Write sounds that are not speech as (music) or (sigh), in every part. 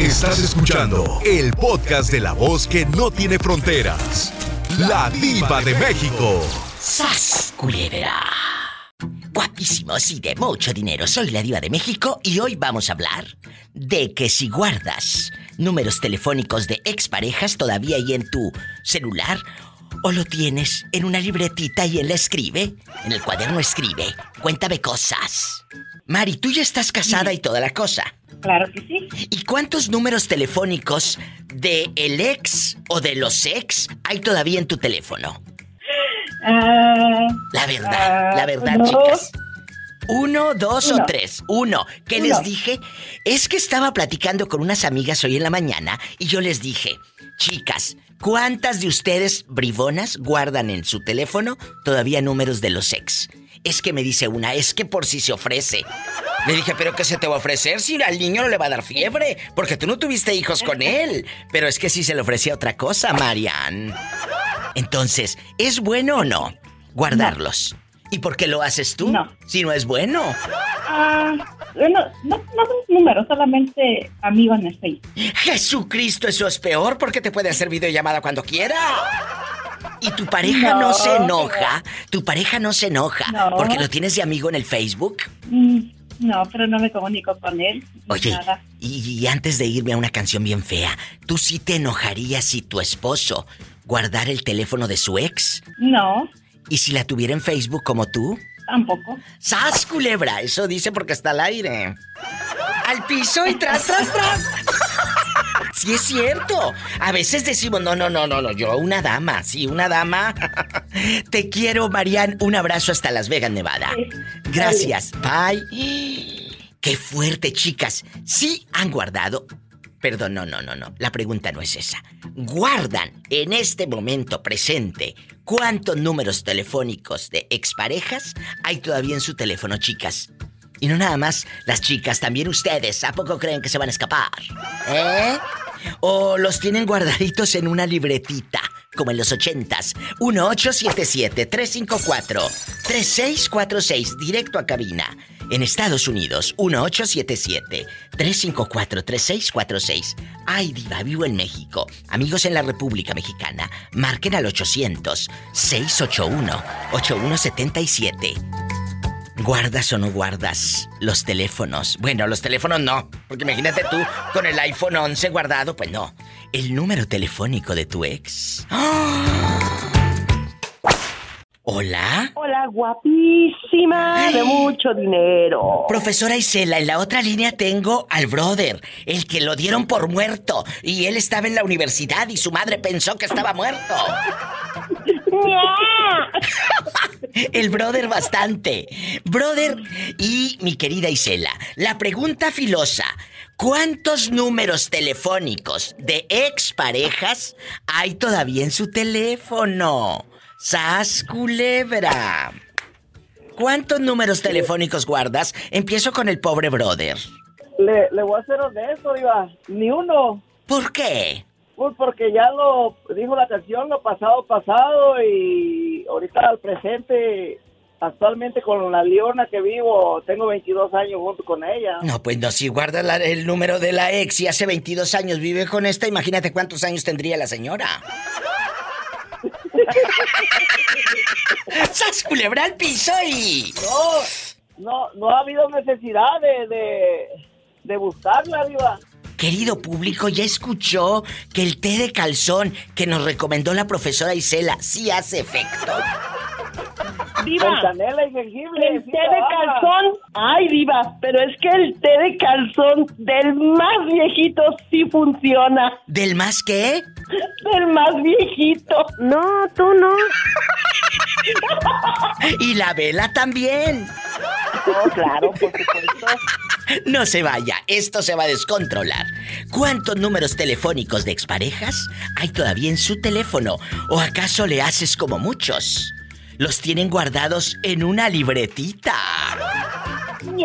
Estás escuchando el podcast de la voz que no tiene fronteras. La diva de México. ¡Sas, culebra! Guapísimos y de mucho dinero. Soy la diva de México y hoy vamos a hablar de que si guardas números telefónicos de exparejas todavía hay en tu celular o lo tienes en una libretita y él escribe, en el cuaderno escribe, cuéntame cosas. Mari, tú ya estás casada y toda la cosa. Claro que sí. ¿Y cuántos números telefónicos de el ex o de los ex hay todavía en tu teléfono? Ah, La verdad, ah, la verdad, uno, chicas. Uno, dos o tres. Uno. ¿Qué Uno. les dije? Es que estaba platicando con unas amigas hoy en la mañana y yo les dije, chicas, ¿cuántas de ustedes, bribonas, guardan en su teléfono todavía números de los ex? Es que me dice una, es que por si se ofrece. Le dije, ¿pero qué se te va a ofrecer si al niño no le va a dar fiebre? Porque tú no tuviste hijos con él. Pero es que si se le ofrecía otra cosa, Marian. Entonces, ¿es bueno o no guardarlos? ¿Y por qué lo haces tú? No. Si no es bueno. ah, bueno, no, no son números, solamente amigo en el Facebook. Jesucristo, eso es peor porque te puede hacer videollamada cuando quiera. Y tu pareja no, No, se enoja. Tu pareja no se enoja No. porque lo tienes de amigo en el Facebook. Mm, no, pero no me comunico con él. Oye, Nada. y, y antes de irme a una canción bien fea, ¿tú sí te enojarías si tu esposo guardara el teléfono de su ex? No, ¿Y si la tuviera en Facebook como tú? tampoco. ¡Sas, culebra! Eso dice porque está al aire. Al piso y tras, tras, tras. Sí es cierto. A veces decimos, no, no, no, no, no, yo una dama, sí, una dama. (laughs) Te quiero, Marian. Un abrazo hasta Las Vegas, Nevada. Gracias. Bye. (gasps) Qué fuerte, chicas. Sí han guardado. Perdón, no, no, no, no. La pregunta no es esa. Guardan en este momento presente cuántos números telefónicos de exparejas hay todavía en su teléfono, chicas. Y no nada más las chicas, también ustedes. ¿A poco creen que se van a escapar? ¿Eh? O los tienen guardaditos en una libretita, como en los ochentas. 1877-354-3646, directo a cabina. En Estados Unidos, 1877-354-3646. Ay, diva, vivo en México. Amigos en la República Mexicana, marquen al 800-681-8177. ¿Guardas o no guardas los teléfonos? Bueno, los teléfonos no, porque imagínate tú con el iPhone 11 guardado, pues no. El número telefónico de tu ex. ¡Ah! ¿Hola? Hola, guapísima, de mucho dinero. Profesora Isela, en la otra línea tengo al brother, el que lo dieron por muerto. Y él estaba en la universidad y su madre pensó que estaba muerto. (laughs) (laughs) El brother bastante. Brother y mi querida Isela, la pregunta filosa. ¿Cuántos números telefónicos de exparejas hay todavía en su teléfono? ¡Sas culebra! ¿Cuántos números telefónicos guardas? Empiezo con el pobre brother. Le, le voy a ser honesto, Diva. Ni uno. ¿Por qué? Pues porque ya lo dijo la canción, lo pasado, pasado. Y ahorita al presente, actualmente con la Leona que vivo, tengo 22 años junto con ella. No, pues no, si guarda la- el número de la ex y hace 22 años vive con esta, imagínate cuántos años tendría la señora. (laughs) ¡Sas culebra al piso y... No, no, no ha habido necesidad de, de, de buscarla, Diva. Querido público, ya escuchó que el té de calzón que nos recomendó la profesora Isela sí hace efecto. Con Diva, canela y jengibre. el té de calzón, ay diva, pero es que el té de calzón del más viejito sí funciona. ¿Del más qué? Del más viejito. No, tú no. Y la vela también. No, claro, por supuesto. (laughs) No se vaya, esto se va a descontrolar. ¿Cuántos números telefónicos de exparejas hay todavía en su teléfono? ¿O acaso le haces como muchos? Los tienen guardados en una libretita. (laughs)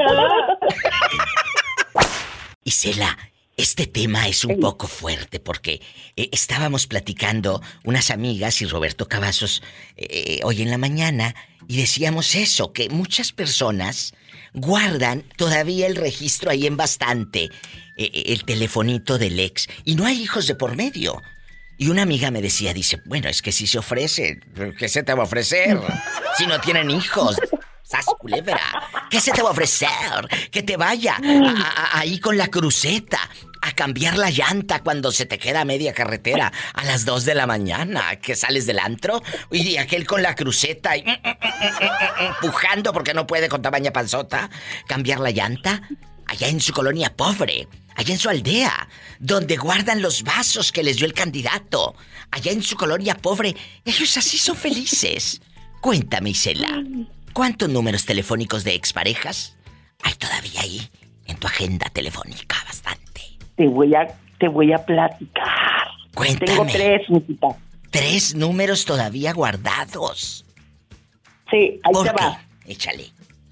Isela, este tema es un poco fuerte porque eh, estábamos platicando unas amigas y Roberto Cavazos eh, hoy en la mañana y decíamos eso, que muchas personas guardan todavía el registro ahí en bastante, eh, eh, el telefonito del ex, y no hay hijos de por medio. Y una amiga me decía, dice, bueno, es que si se ofrece, ¿qué se te va a ofrecer? Si no tienen hijos. ¡Sas culebra! ¿Qué se te va a ofrecer? Que te vaya ahí con la cruceta a cambiar la llanta cuando se te queda media carretera a las 2 de la mañana, que sales del antro y aquel con la cruceta y mm, mm, mm, empujando porque no puede con tamaña panzota, cambiar la llanta allá en su colonia pobre, allá en su aldea, donde guardan los vasos que les dio el candidato, allá en su colonia pobre, ellos así son felices. Cuéntame, Isela, ¿cuántos números telefónicos de exparejas hay todavía ahí en tu agenda telefónica? Bastante. Te voy a, te voy a platicar. Cuéntame. Tengo tres, mijita. Tres números todavía guardados. Sí, ahí ¿Por te qué? va. Échale.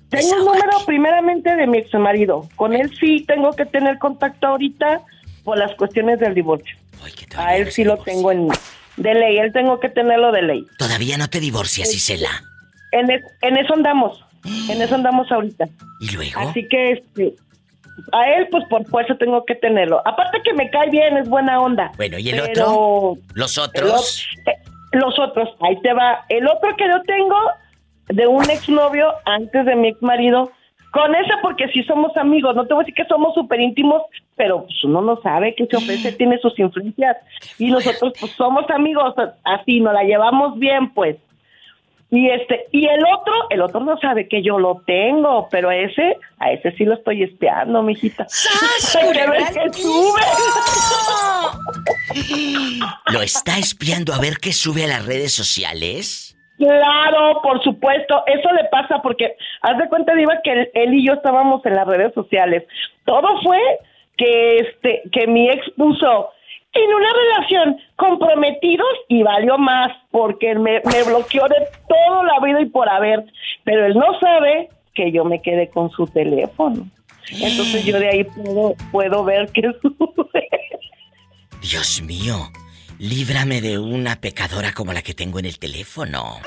Tengo un número primeramente de mi ex marido. Con él sí tengo que tener contacto ahorita por las cuestiones del divorcio. A él sí lo tengo en de ley. Él tengo que tenerlo de ley. Todavía no te divorcias, Isela. En, es- en eso andamos. En eso andamos ahorita. ¿Y luego? Así que este, a él pues por fuerza tengo que tenerlo. Aparte que me cae bien, es buena onda. Bueno, ¿y el Pero otro? ¿Los otros? ot- eh, los otros, ahí te va. El otro que yo tengo de un exnovio antes de mi ex marido. Con ese porque sí somos amigos, no te voy a decir que somos súper íntimos, pero pues uno no sabe que se ofrece, tiene sus influencias. Y nosotros pues somos amigos, así, nos la llevamos bien pues. Y este, y el otro, el otro no sabe que yo lo tengo, pero a ese, a ese sí lo estoy espiando, mijita. ¡Sas, (laughs) que sube. (laughs) ¿Lo está espiando a ver qué sube a las redes sociales? Claro, por supuesto. Eso le pasa porque, haz de cuenta, Diva, que él, él y yo estábamos en las redes sociales. Todo fue que, este, que mi ex puso en una relación comprometidos y valió más porque me, me bloqueó de todo la vida y por haber. Pero él no sabe que yo me quedé con su teléfono. Entonces yo de ahí puedo, puedo ver que sube. (laughs) Dios mío, líbrame de una pecadora como la que tengo en el teléfono.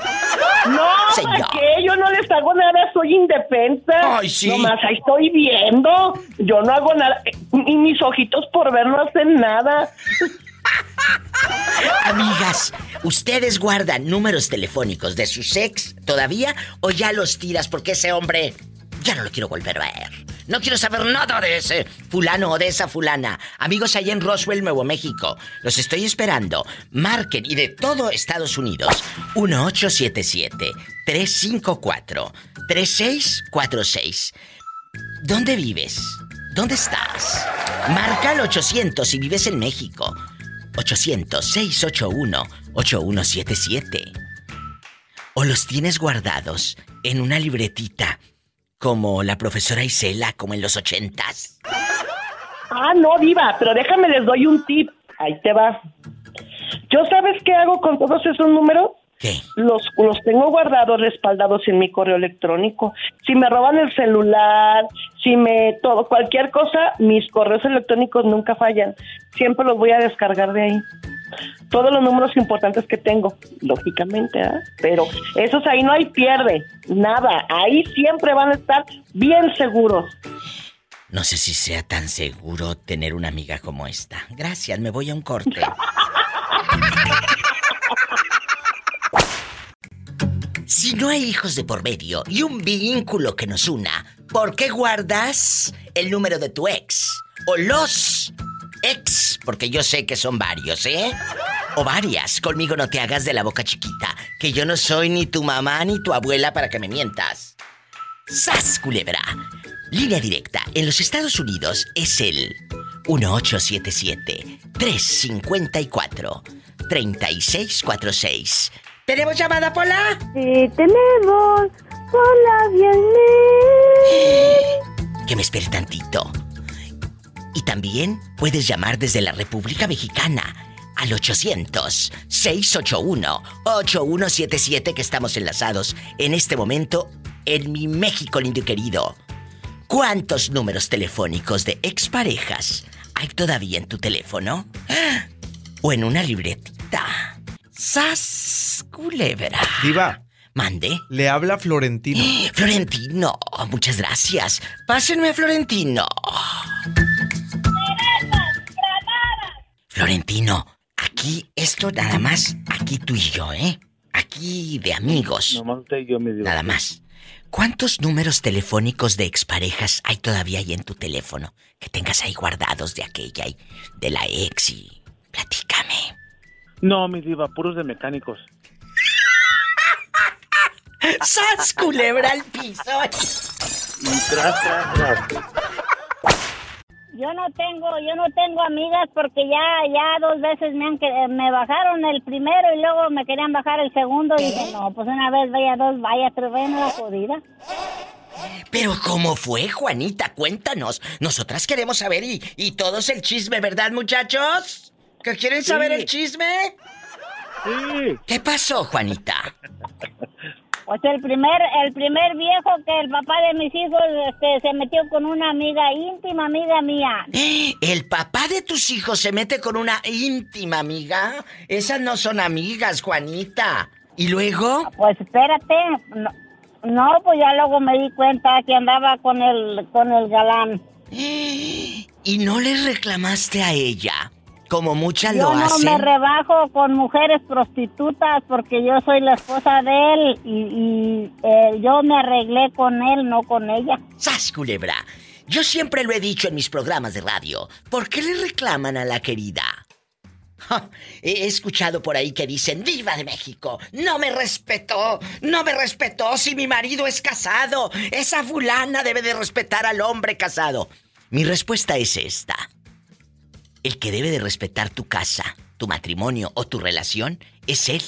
No, Señor. ¿para qué? Yo no les hago nada, soy indefensa. Ay, sí. Nomás ahí estoy viendo. Yo no hago nada. Y mis ojitos por ver no hacen nada. Amigas, ¿ustedes guardan números telefónicos de sus ex todavía o ya los tiras porque ese hombre ya no lo quiero volver a ver? No quiero saber nada de ese fulano o de esa fulana. Amigos allá en Roswell, Nuevo México, los estoy esperando. Marquen y de todo Estados Unidos. 1877-354-3646. ¿Dónde vives? ¿Dónde estás? Marca al 800 si vives en México. 800-681-8177. O los tienes guardados en una libretita, como la profesora Isela, como en los ochentas. Ah, no, Diva, pero déjame les doy un tip. Ahí te va. ¿Yo sabes qué hago con todos esos números? ¿Qué? Los, los tengo guardados, respaldados en mi correo electrónico. Si me roban el celular, si me todo, cualquier cosa, mis correos electrónicos nunca fallan. Siempre los voy a descargar de ahí. Todos los números importantes que tengo, lógicamente, ¿ah? pero esos ahí no hay pierde, nada. Ahí siempre van a estar bien seguros. No sé si sea tan seguro tener una amiga como esta. Gracias, me voy a un corte. Si no hay hijos de por medio y un vínculo que nos una, ¿por qué guardas el número de tu ex? O los ex, porque yo sé que son varios, ¿eh? O varias. Conmigo no te hagas de la boca chiquita, que yo no soy ni tu mamá ni tu abuela para que me mientas. ¡Sas, culebra! Línea directa en los Estados Unidos es el 1877-354-3646. ¿Tenemos llamada, Pola? Sí, tenemos. Hola, bien. (gasps) Que me espere tantito. Y también puedes llamar desde la República Mexicana al 800-681-8177 que estamos enlazados en este momento en mi México lindo y querido. ¿Cuántos números telefónicos de exparejas hay todavía en tu teléfono? (gasps) ¿O en una libretita? ¡Sas, culebra! Diva, Mande. Le habla Florentino. (gasps) Florentino, muchas gracias. Pásenme a Florentino. Florentino, aquí esto nada más, aquí tú y yo, ¿eh? Aquí de amigos. Nomás usted y yo, mi diva. Nada más. ¿Cuántos números telefónicos de exparejas hay todavía ahí en tu teléfono? Que tengas ahí guardados de aquella y de la ex y... Platícame. No, mi diva, puros de mecánicos. (laughs) ¡Sas, culebra al piso! Y tras, tras, tras. Yo no tengo, yo no tengo amigas porque ya, ya dos veces me han que- eh, me bajaron el primero y luego me querían bajar el segundo y dije, no, pues una vez vaya dos, vaya tres, vaya la jodida. Pero ¿cómo fue, Juanita? Cuéntanos. Nosotras queremos saber y, y todos el chisme, ¿verdad, muchachos? ¿Que quieren saber Sí. el chisme? Sí. ¿Qué pasó, Juanita? (laughs) Pues el primer, el primer viejo que el papá de mis hijos este, se metió con una amiga íntima, amiga mía. (gasps) ¿El papá de tus hijos se mete con una íntima amiga? Esas no son amigas, Juanita. ¿Y luego? Pues espérate, no, no, pues ya luego me di cuenta que andaba con el, con el galán. (gasps) ¿Y no le reclamaste a ella? Como muchas Yo lo no hacen. me rebajo con mujeres prostitutas porque yo soy la esposa de él y, y, eh, yo me arreglé con él, no con ella. ¡Sas, culebra! Yo siempre lo he dicho en mis programas de radio. ¿Por qué le reclaman a la querida? Ja, he escuchado por ahí que dicen, Viva de México, no me respetó, no me respetó si mi marido es casado. Esa fulana debe de respetar al hombre casado. Mi respuesta es esta. El que debe de respetar tu casa, tu matrimonio o tu relación es él,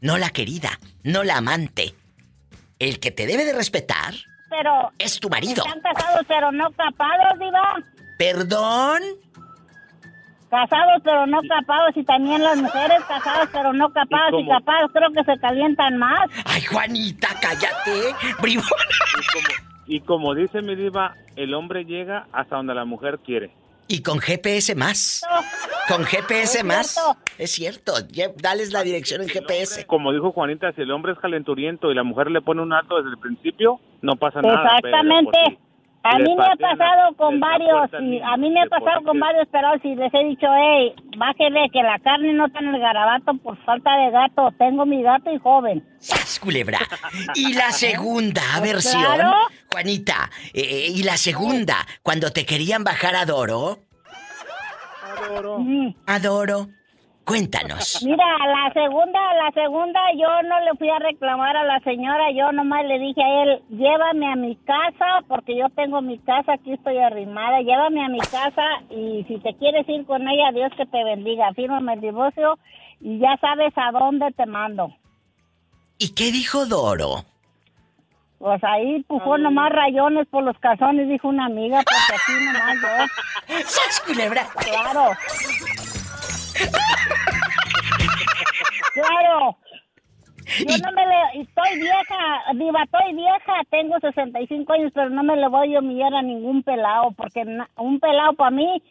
no la querida, no la amante. El que te debe de respetar Pero es tu marido. están casados pero no capados, diva. ¿Perdón? Casados pero no capados y también las mujeres casadas pero no capadas y, capados creo que se calientan más. Ay, Juanita, cállate. Bribona. Y como, y como dice mi diva, el hombre llega hasta donde la mujer quiere. Y con GPS más. Con GPS Es más. cierto. Es cierto. Dales la dirección en GPS. Como dijo Juanita, si el hombre es calenturiento y la mujer le pone un alto desde el principio, no pasa nada. Exactamente. A mí me ha la- pasado con varios, y a mí me ha pasado con varios, pero si les he dicho, hey, bájele que la carne no está en el garabato por falta de gato. Tengo mi gato y joven. ¡Sas, culebra! Y la segunda (laughs) versión. Claro. Juanita, eh, y la segunda, cuando te querían bajar a Doro. Adoro. Adoro. Cuéntanos. Mira, la segunda, la segunda, yo no le fui a reclamar a la señora, yo nomás le dije a él, llévame a mi casa, porque yo tengo mi casa, aquí estoy arrimada, llévame a mi casa y si te quieres ir con ella, Dios que te bendiga, fírmame el divorcio y ya sabes a dónde te mando. ¿Y qué dijo Doro? Pues ahí pujó nomás rayones por los calzones, dijo una amiga, porque aquí nomás yo. (laughs) ¡Sas, culebra! Claro. Claro. Yo no me le... Estoy vieja, diva, estoy vieja, tengo 65 años, pero no me le voy a humillar a ningún pelado, porque na- un pelado para mí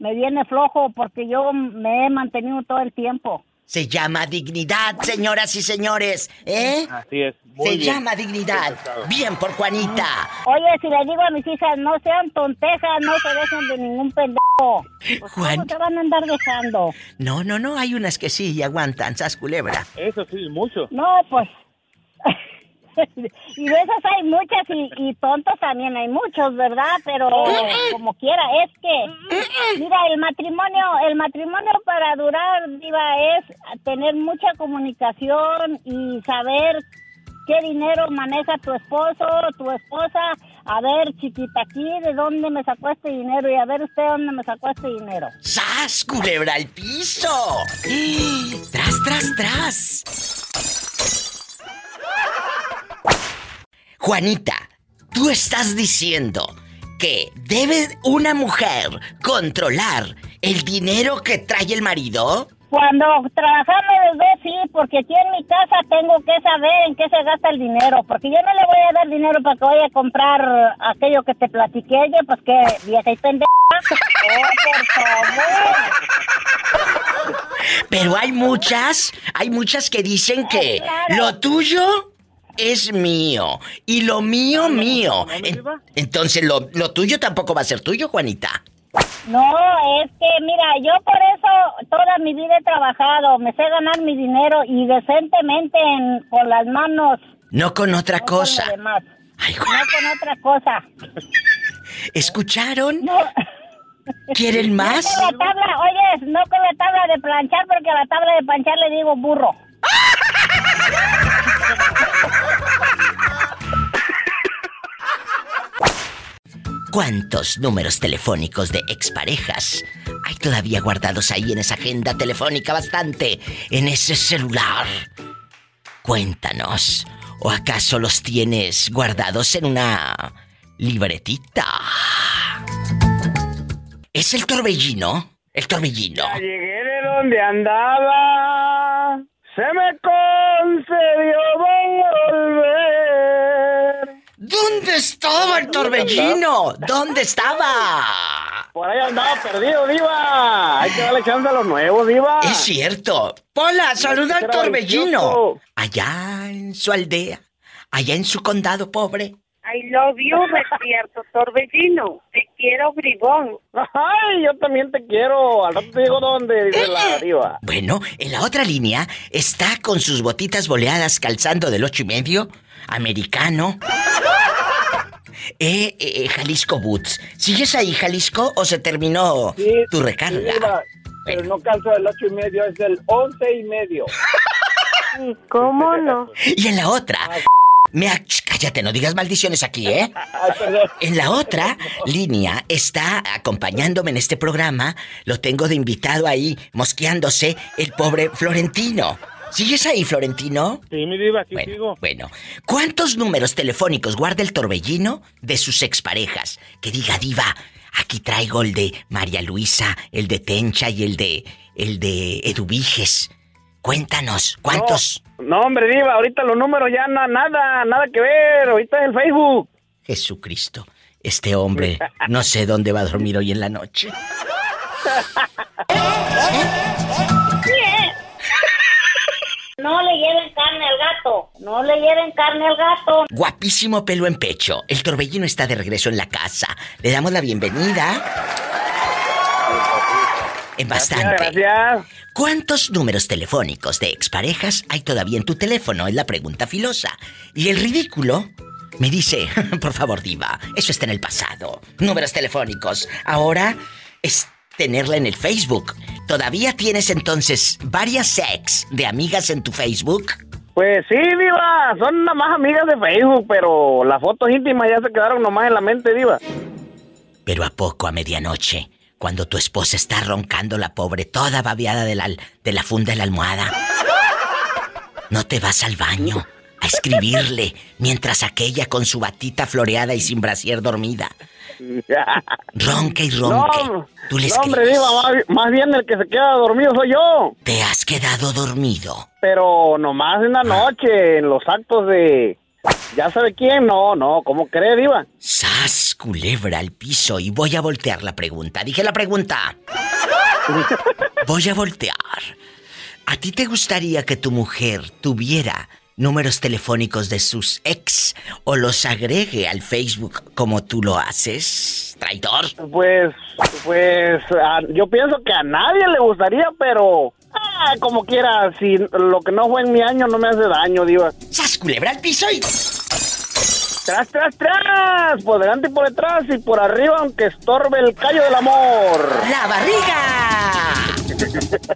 me viene flojo, porque yo me he mantenido todo el tiempo. Se llama dignidad, señoras y señores. ¿Eh? Así es. Muy Se bien. llama dignidad. Bien por Juanita. Oye, si le digo a mis hijas, no sean tontejas, no se dejen de ningún pendejo. Pues, Juan. ¿Cómo se van a andar dejando? No, no, no, hay unas que sí aguantan, sas culebra. Eso sí, mucho. No, pues. (laughs) y de esas hay muchas y, y tontos también hay muchos, ¿verdad? Pero como quiera, es que, mira, el matrimonio, el matrimonio para durar, diva, es tener mucha comunicación y saber qué dinero maneja tu esposo, tu esposa. A ver, chiquita, aquí, ¿de dónde me sacó este dinero? Y a ver usted dónde me sacó este dinero. ¡Sas, culebra al piso! (gasps) ¡Tras, tras, tras! Juanita, tú estás diciendo que debe una mujer controlar el dinero que trae el marido. Cuando trabajamos los dos, sí, porque aquí en mi casa tengo que saber en qué se gasta el dinero, porque yo no le voy a dar dinero para que vaya a comprar aquello que te platiqué, yo, pues que vieja y pendeja. (laughs) Oh, por favor. Pero hay muchas, hay muchas que dicen que claro. lo tuyo es mío. Y lo mío, mío. entonces, lo, lo tuyo tampoco va a ser tuyo, Juanita. No, es que mira, yo por eso toda mi vida he trabajado, me sé ganar mi dinero y decentemente con las manos. No con otra cosa. no con otra cosa. (laughs) ¿Escucharon? (laughs) ¿Quieren más? No con la tabla, oye, no con la tabla de planchar porque a la tabla de planchar le digo burro. (laughs) ¿Cuántos números telefónicos de exparejas hay todavía guardados ahí en esa agenda telefónica bastante, en ese celular? Cuéntanos. ¿O acaso los tienes guardados en una libretita? ¿Es el torbellino? El torbellino. Ya llegué de donde andaba. Se me concedió. ¿Dónde estaba el torbellino? ¿Dónde estaba? Por ahí andaba perdido, Diva. Hay que darle chance a los nuevos, Diva. Es cierto. Hola, saluda al torbellino. Allá en su aldea, allá en su condado, pobre. I love you, (laughs) despierto, torbellino. Te quiero, bribón. Ay, yo también te quiero. Al rato te digo dónde, dice la diva. Bueno, en la otra línea está con sus botitas boleadas calzando del ocho y medio, americano. Eh, eh, Jalisco Boots. ¿Sigues ahí, Jalisco, o se terminó tu recarga? pero no calzo del ocho y medio, es del once y medio. (laughs) ¿Cómo no? Y en la otra, me cállate, no digas maldiciones aquí, ¿eh? (laughs) En la otra (laughs) línea está acompañándome en este programa, lo tengo de invitado ahí, mosqueándose, el pobre Florentino. ¿Sigues ahí, Florentino? Sí, mi diva, aquí bueno, sigo. Bueno, ¿cuántos números telefónicos guarda el torbellino de sus exparejas? Que diga, diva, aquí traigo el de María Luisa, el de Tencha y el de... el de Eduviges. Cuéntanos, ¿cuántos? No, hombre, Diva, ahorita los números ya no, nada, nada que ver. Ahorita es el Facebook. Jesucristo, este hombre (laughs) no sé dónde va a dormir hoy en la noche. (laughs) No le lleven carne al gato. No le lleven carne al gato. Guapísimo pelo en pecho. El torbellino está de regreso en la casa. Le damos la bienvenida. En bastante. Gracias. ¿Cuántos números telefónicos de exparejas hay todavía en tu teléfono? Es la pregunta filosa. Y el ridículo me dice, (laughs) por favor, diva, eso está en el pasado. Números telefónicos. Ahora es tenerla en el Facebook. ¿Todavía tienes entonces varias ex de amigas en tu Facebook? Pues sí, Diva, son nada más amigas de Facebook, pero las fotos íntimas ya se quedaron nomás en la mente, Diva. Pero a poco, a medianoche, cuando tu esposa está roncando la pobre, toda babeada de la, de la funda de la almohada, no te vas al baño a escribirle mientras aquella con su batita floreada y sin brasier dormida. (laughs) Ronca y. No, Tú no, hombre. Diva, más, más bien el que se queda dormido soy yo. Te has quedado dormido. Pero nomás en la noche, en los actos de... ¿Ya sabe quién? No, no, ¿cómo cree, Diva? Sas, culebra al piso y voy a voltear la pregunta. Dije la pregunta. (laughs) Voy a voltear. ¿A ti te gustaría que tu mujer tuviera números telefónicos de sus ex o los agregue al Facebook como tú lo haces, traidor? Pues, pues, a- yo pienso que a nadie le gustaría, pero... ah, como quiera, si lo que no fue en mi año no me hace daño, Diva. ¡Sas, culebra al piso y... ¡Tras, tras, tras! Por delante y por detrás y por arriba, aunque estorbe el callo del amor. ¡La barriga! (laughs)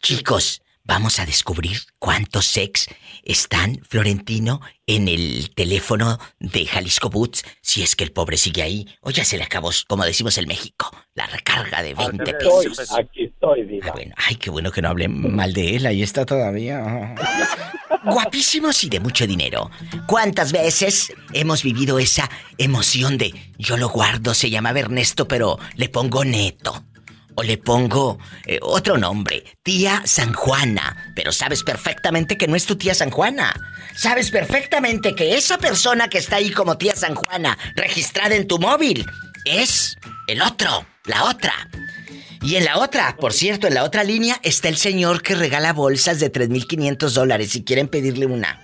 Chicos, vamos a descubrir cuántos ex están, Florentino, en el teléfono de Jalisco Boots, si es que el pobre sigue ahí, o ya se le acabó, como decimos en México, la recarga de 20 pesos. aquí estoy, Diva. Ah, bueno, ay, qué bueno que no hablen mal de él, ahí está todavía. (laughs) Guapísimos y de mucho dinero. ¿Cuántas veces hemos vivido esa emoción de yo lo guardo, se llamaba Ernesto, pero le pongo neto? O le pongo eh, otro nombre, tía San Juana. Pero sabes perfectamente que no es tu tía San Juana. Sabes perfectamente que esa persona que está ahí como tía San Juana, registrada en tu móvil, es el otro, la otra. Y en la otra, por cierto, en la otra línea está el señor que regala bolsas de 3.500 dólares si quieren pedirle una.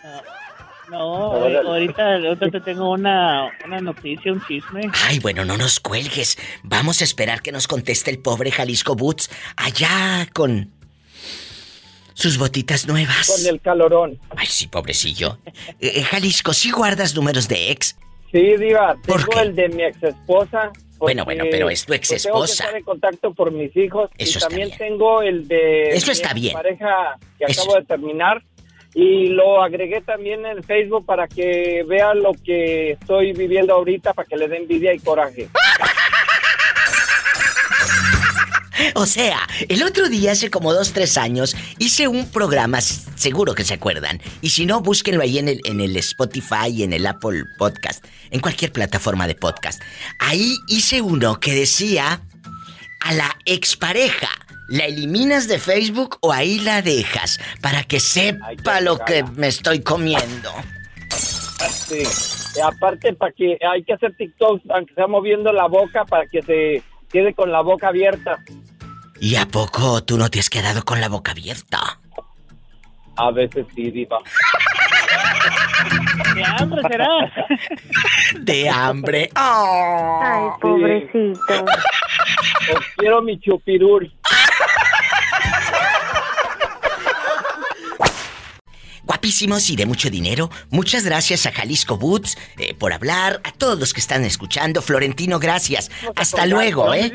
No, ahorita, ahorita te tengo una, una noticia, un chisme. Ay, bueno, no nos cuelgues. Vamos a esperar que nos conteste el pobre Jalisco Boots allá con sus botitas nuevas. Con el calorón. Ay, sí, pobrecillo. Eh, eh, Jalisco, ¿sí guardas números de ex? Sí, Diva. Tengo el de mi ex esposa. Bueno, bueno, pero es tu ex esposa. Tengo que estar en contacto por mis hijos. y también tengo el de. Eso está mi bien. pareja que acabo de terminar. Y lo agregué también en Facebook para que vean lo que estoy viviendo ahorita, para que le den envidia y coraje. (laughs) O sea, el otro día, hace como dos, tres años, hice un programa, seguro que se acuerdan. Y si no, búsquenlo ahí en el, en el Spotify en el Apple Podcast, en cualquier plataforma de podcast. Ahí hice uno que decía a la expareja. ¿La eliminas de Facebook o ahí la dejas? Para que sepa lo que me estoy comiendo. Sí. aparte, para que hay que hacer TikTok, aunque sea moviendo la boca, para que se quede con la boca abierta. ¿Y a poco tú no te has quedado con la boca abierta? A veces sí, diva. De hambre será. De hambre. Ay, pobrecito. quiero mi chupirul. Guapísimos y de mucho dinero. Muchas gracias a Jalisco Boots eh, por hablar. A todos los que están escuchando. Florentino, gracias. Hasta luego, ¿eh?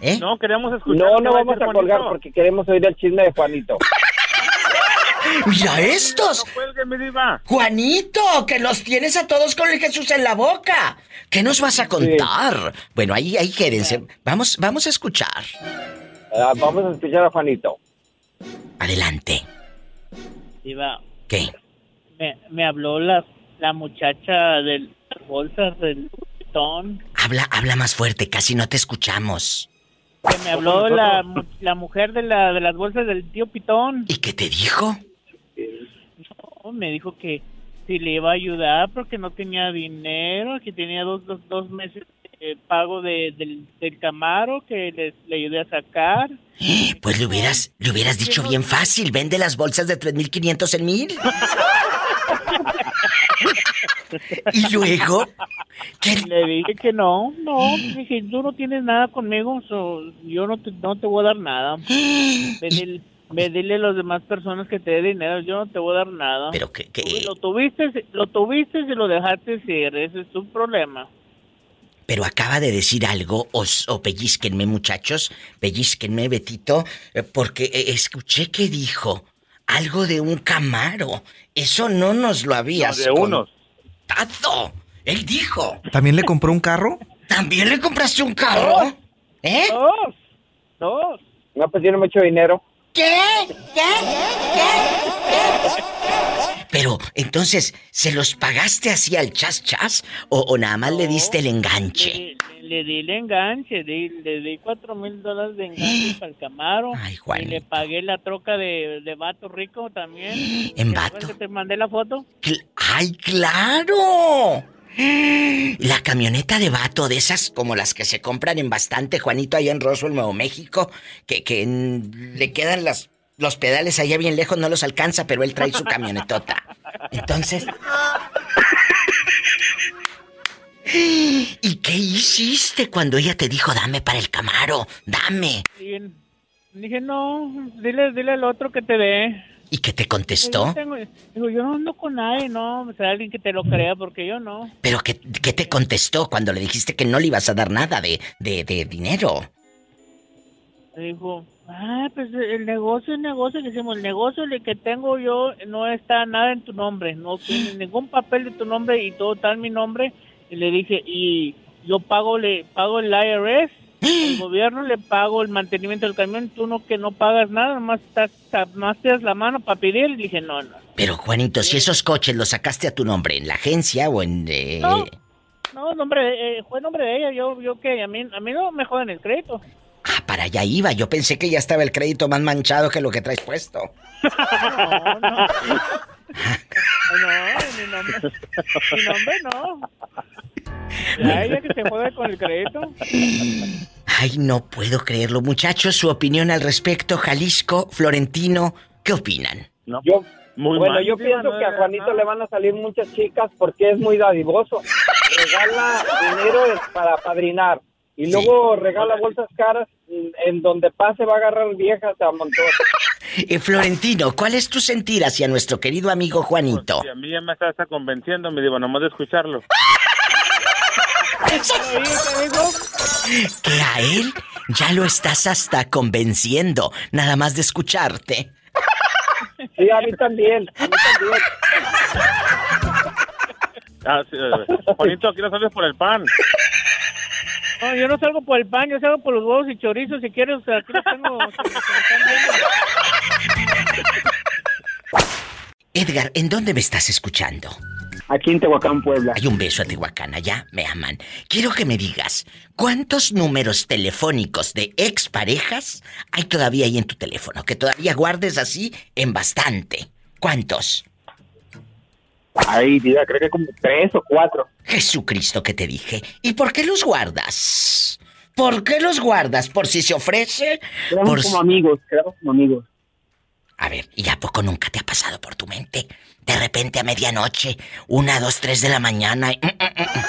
¿eh? No, queremos escuchar. No, no vamos a colgar porque queremos oír el chisme de Juanito. Mira estos. Juanito, que los tienes a todos con el Jesús en la boca. ¿Qué nos vas a contar? Bueno, ahí, ahí quédense. Vamos, vamos a escuchar. Ah, vamos a escuchar a Juanito. Adelante. Iba. ¿Qué? Me, me habló la, la muchacha de las bolsas del pitón. Habla, habla más fuerte, casi no te escuchamos. Que me habló la, la mujer de, la, de las bolsas del tío Pitón. ¿Y qué te dijo? No, me dijo que si le iba a ayudar porque no tenía dinero, que tenía dos, dos, dos meses de pago de, del, del, Camaro que le, le ayudé a sacar. (gasps) Pues le hubieras, le hubieras dicho bien fácil, vende las bolsas de 3.500 en mil. (laughs) y luego, Le dije que no, no, dije, tú no tienes nada conmigo, yo no te, no te voy a dar nada. (gasps) Me dile a las demás personas que te dé dinero, yo no te voy a dar nada. Pero que... Lo tuviste, lo tuviste y lo dejaste ir, ese es tu problema. Pero acaba de decir algo, os, o pellizquenme muchachos, pellizquenme Betito, eh, porque eh, escuché que dijo algo de un camaro. Eso no nos lo habías no, de unos. contado. Él dijo. ¿También le compró un carro? ¿También le compraste un carro? ¿Eh? Dos. Dos. No, pues tiene mucho dinero. ¿Qué? ¿Qué? ¿Qué? Pero, entonces, ¿se los pagaste así al chas chas? ¿O, nada más le diste el enganche? Le, di el enganche, le di cuatro mil dólares de enganche (gasps) para el Camaro. Ay, Juan. Y le pagué la troca de, de Vato Rico también. ¿En Vato? te mandé la foto? ¡Ay, claro! La camioneta de vato, de esas como las que se compran en bastante, Juanito, allá en Roswell, Nuevo México, que, que le quedan las, los pedales allá bien lejos, no los alcanza, pero él trae su camionetota. Entonces... ¿Y qué hiciste cuando ella te dijo, dame para el Camaro, dame? Dije, no, dile, dile al otro que te dé. ¿Y qué te contestó? digo, yo no ando con nadie, no, o sea, alguien que te lo crea, porque yo no. ¿Pero qué, qué te contestó cuando le dijiste que no le ibas a dar nada de, de, de dinero? Dijo, ah, pues el negocio, el negocio, decimos, el negocio que tengo yo no está nada en tu nombre, no tiene ningún papel de tu nombre y todo está en mi nombre. Y le dije, y yo pago, le pago el IRS el gobierno le pago el mantenimiento del camión, tú no que no pagas nada, nomás, estás, más te das la mano para pedir. Y dije, no, no. Pero Juanito, si esos coches los sacaste a tu nombre, ¿en la agencia o en...? Eh... No, no, nombre, eh, fue nombre de ella, yo, yo que a mí, a mí no me joden el crédito. Ah, para allá iba, yo pensé que ya estaba el crédito más manchado que lo que traes puesto. (laughs) no, no. no, mi nombre, mi nombre no. (laughs) Ya ella que se con el crédito. Ay, no puedo creerlo. Muchachos, su opinión al respecto, Jalisco, Florentino, ¿qué opinan? No, bueno, yo pienso que a Juanito le van a salir muchas chicas porque es muy dadivoso. Regala dinero para padrinar. Y luego regala bolsas caras en donde pase va a agarrar viejas a montón. Eh, Florentino, ¿cuál es tu sentir hacia nuestro querido amigo Juanito? Pues, a mí ya me está, está convenciendo, me digo, nomás de escucharlo. (laughs) que a él ya lo estás hasta convenciendo, nada más de escucharte. Sí, a mí también, a mí también. Ah, sí, eh, Juanito, aquí no sales por el pan. No, yo no salgo por el pan, yo salgo por los huevos y chorizos. Si quieres, aquí los tengo. Edgar, ¿en dónde me estás escuchando? Aquí en Tehuacán, Puebla. Hay un beso a Tehuacán, allá me aman. Quiero que me digas, ¿cuántos números telefónicos de exparejas hay todavía ahí en tu teléfono? Que todavía guardes así en bastante. ¿Cuántos? Ay, diga, creo que como tres o cuatro. Jesucristo que te dije. ¿Y por qué los guardas? ¿Por qué los guardas? ¿Por si se ofrece? Quedamos como amigos, quedamos como amigos. A ver, ¿y a poco nunca te ha pasado por tu mente? De repente a medianoche, una, dos, tres de la mañana, y, mm, mm, mm,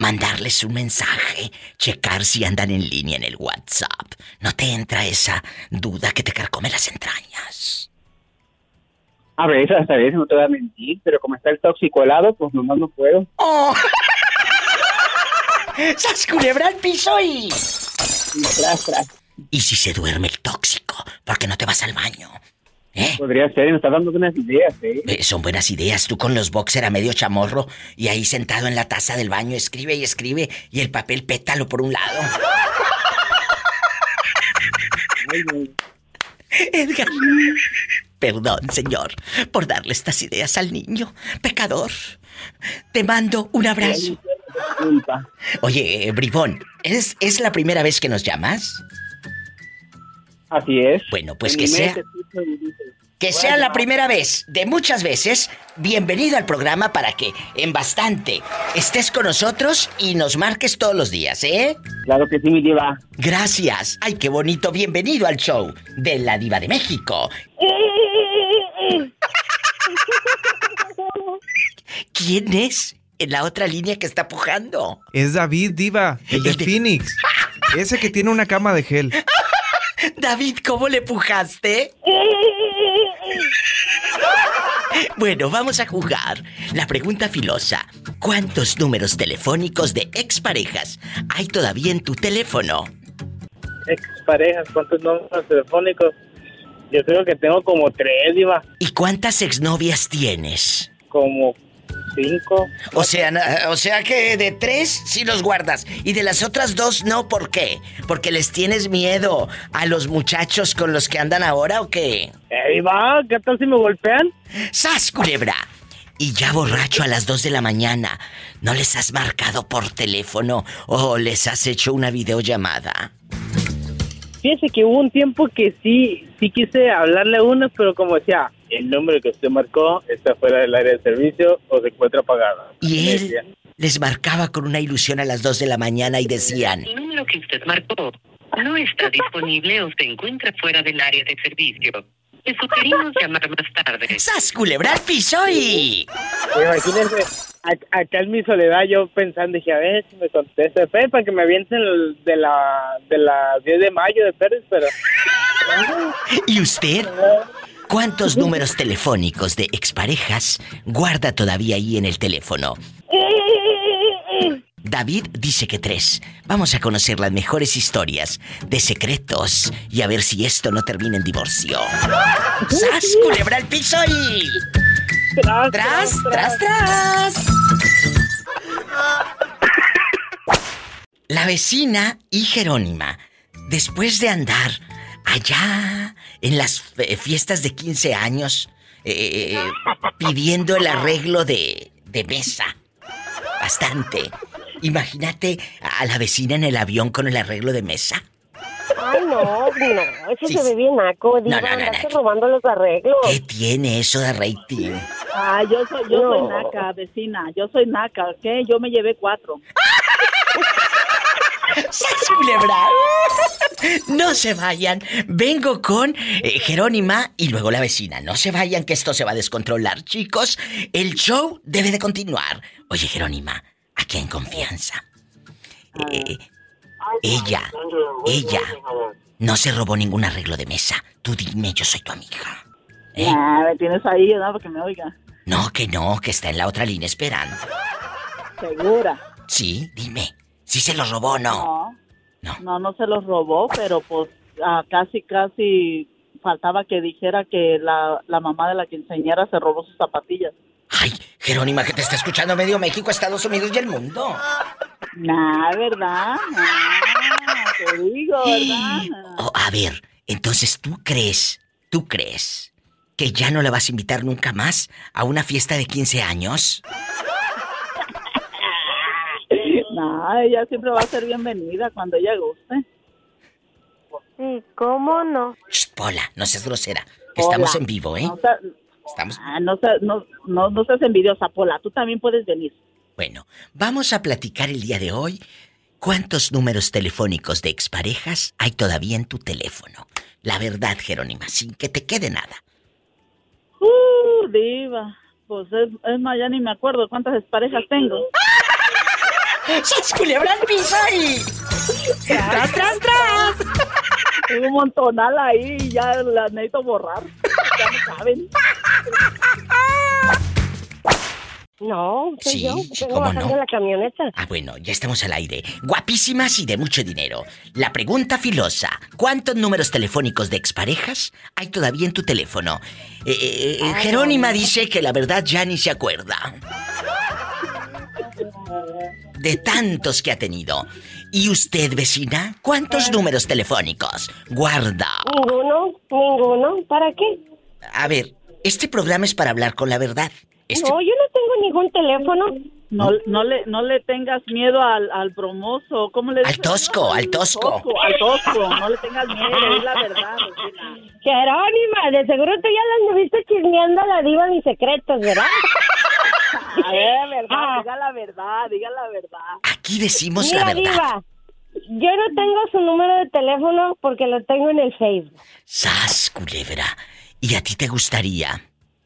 mandarles un mensaje, checar si andan en línea en el WhatsApp. ¿No te entra esa duda que te carcome las entrañas? A veces, a veces no te voy a mentir, pero como está el tóxico helado, pues nomás no puedo. ¡Oh! (laughs) ¡Sas culebra al piso y... Tras, tras. ¿Y si se duerme el tóxico? ¿Por qué no te vas al baño? ¿Eh? Podría ser, me está dando buenas ideas, ¿eh? ¿eh? Son buenas ideas, tú con los boxer a medio chamorro y ahí sentado en la taza del baño escribe y escribe y el papel pétalo por un lado. Edgar. Perdón, señor, por darle estas ideas al niño. Pecador. Te mando un abrazo. Oye, eh, Bribón, ¿es, ¿es la primera vez que nos llamas? Así es. Bueno, pues que sea. Que sea la primera vez de muchas veces. Bienvenido al programa para que en bastante estés con nosotros y nos marques todos los días, ¿eh? Claro que sí, mi diva. Gracias. Ay, qué bonito. Bienvenido al show de la Diva de México. (laughs) ¿Quién es en la otra línea que está pujando? Es David Diva, el de Phoenix. (laughs) Ese que tiene una cama de gel. (laughs) (laughs) David, ¿cómo le pujaste? (laughs) Bueno, vamos a jugar. La pregunta filosa. ¿Cuántos números telefónicos de exparejas hay todavía en tu teléfono? Exparejas, ¿cuántos números telefónicos? Yo creo que tengo como tres, Diva. ¿Y cuántas exnovias tienes? Como cinco. O sea, o sea que de tres sí los guardas y de las otras dos no, ¿por qué? ¿Porque les tienes miedo a los muchachos con los que andan ahora o qué? Ahí va, ¿qué tal si me golpean? ¡Sas, culebra! Y ya borracho a las dos de la mañana, ¿no les has marcado por teléfono o les has hecho una videollamada? Fíjese que hubo un tiempo que sí, sí quise hablarle a uno, pero como decía, el número que usted marcó está fuera del área de servicio o se encuentra apagado. Y él les marcaba con una ilusión a las 2 de la mañana y decían... El número que usted marcó no está disponible o se encuentra fuera del área de servicio. Le sugerimos llamar más tarde. ¡Sas culebra piso y... Imagínense, acá en mi soledad yo pensando, dije, a ver si me contesta Fe para que me avienten de la de las 10 de mayo de Pérez, pero... (laughs) ¿Y usted? ¿Cuántos números telefónicos de exparejas guarda todavía ahí en el teléfono? David dice que tres. Vamos a conocer las mejores historias de secretos y a ver si esto no termina en divorcio. ¡Sas, culebra el piso y... Tras, tras, tras, tras. La vecina y Jerónima, después de andar allá en las eh, fiestas de 15 años eh, eh, pidiendo el arreglo de, de mesa. Bastante. Imagínate a la vecina en el avión con el arreglo de mesa. Ay, no, no, eso se ve bien naco, diva, no, no, no, robando los arreglos. ¿Qué tiene eso de rating? Ay, yo soy, yo soy naca, vecina, yo soy naca, ¿qué? Yo me llevé cuatro. (laughs) ¡Sas culebra! No se vayan. Vengo con eh, Jerónima y luego la vecina. No se vayan que esto se va a descontrolar, chicos. El show debe de continuar. Oye, Jerónima, aquí en confianza. Eh, ella, ella no se robó ningún arreglo de mesa. Tú dime, yo soy tu amiga. ¿Eh? Ah, me tienes ahí, ¿verdad? Para que me oiga. No, que no, que está en la otra línea esperando. ¿Segura? Sí, dime. ¿Si se los robó o no? No, no, no, se los robó, pero pues ah, casi, casi faltaba que dijera que la, la mamá de la quinceañera se robó sus zapatillas. Ay, Jerónima, que te está escuchando medio México, Estados Unidos y el mundo. Nah, ¿verdad? Nah, te digo, ¿verdad? Oh, a ver, entonces tú crees, tú crees que ya no la vas a invitar nunca más a una fiesta de 15 años? No, ella siempre va a ser bienvenida cuando ella guste. Sí, ¿cómo no? Shh, Pola, no seas grosera. estamos en vivo, ¿eh? No, Estamos... Ah, no, no, no, no seas envidiosa, Pola. Tú también puedes venir. Bueno, vamos a platicar el día de hoy. ¿Cuántos números telefónicos de exparejas hay todavía en tu teléfono? La verdad, Jerónima, sin que te quede nada. Uh, diva. Pues es, es más, ya ni me acuerdo cuántas exparejas tengo. ¡Se culebra el piso ahí! ¡Tras, tras, tras! Tengo un montonal ahí y ya las necesito borrar. Ya no saben. No, soy Sí, yo. sí, Vengo ¿cómo bajando no? la camioneta. Ah, bueno, ya estamos al aire. Guapísimas y de mucho dinero. La pregunta filosa. ¿Cuántos números telefónicos de exparejas hay todavía en tu teléfono? Eh, eh, eh, Jerónima dice que la verdad ya ni se acuerda. De tantos que ha tenido. ¿Y usted, vecina? ¿Cuántos números telefónicos? Guarda. Ninguno, ninguno. ¿Para qué? A ver, este programa es para hablar con la verdad. Este- No, yo no tengo ningún teléfono. No, no le, no le tengas miedo al, al bromoso. ¿Cómo le Al dices? tosco, al tosco. Al tosco. No le tengas miedo, es la verdad. Regina. (laughs) Jerónima, de seguro tú ya la anduviste chismeando a la diva mis secretos, ¿verdad? (laughs) A ver, verdad, Ah. diga la verdad, diga la verdad. Aquí decimos Mira, la verdad. diva, yo no tengo su número de teléfono porque lo tengo en el Facebook. ¡Sas, culebra! ¿Y a ti te gustaría?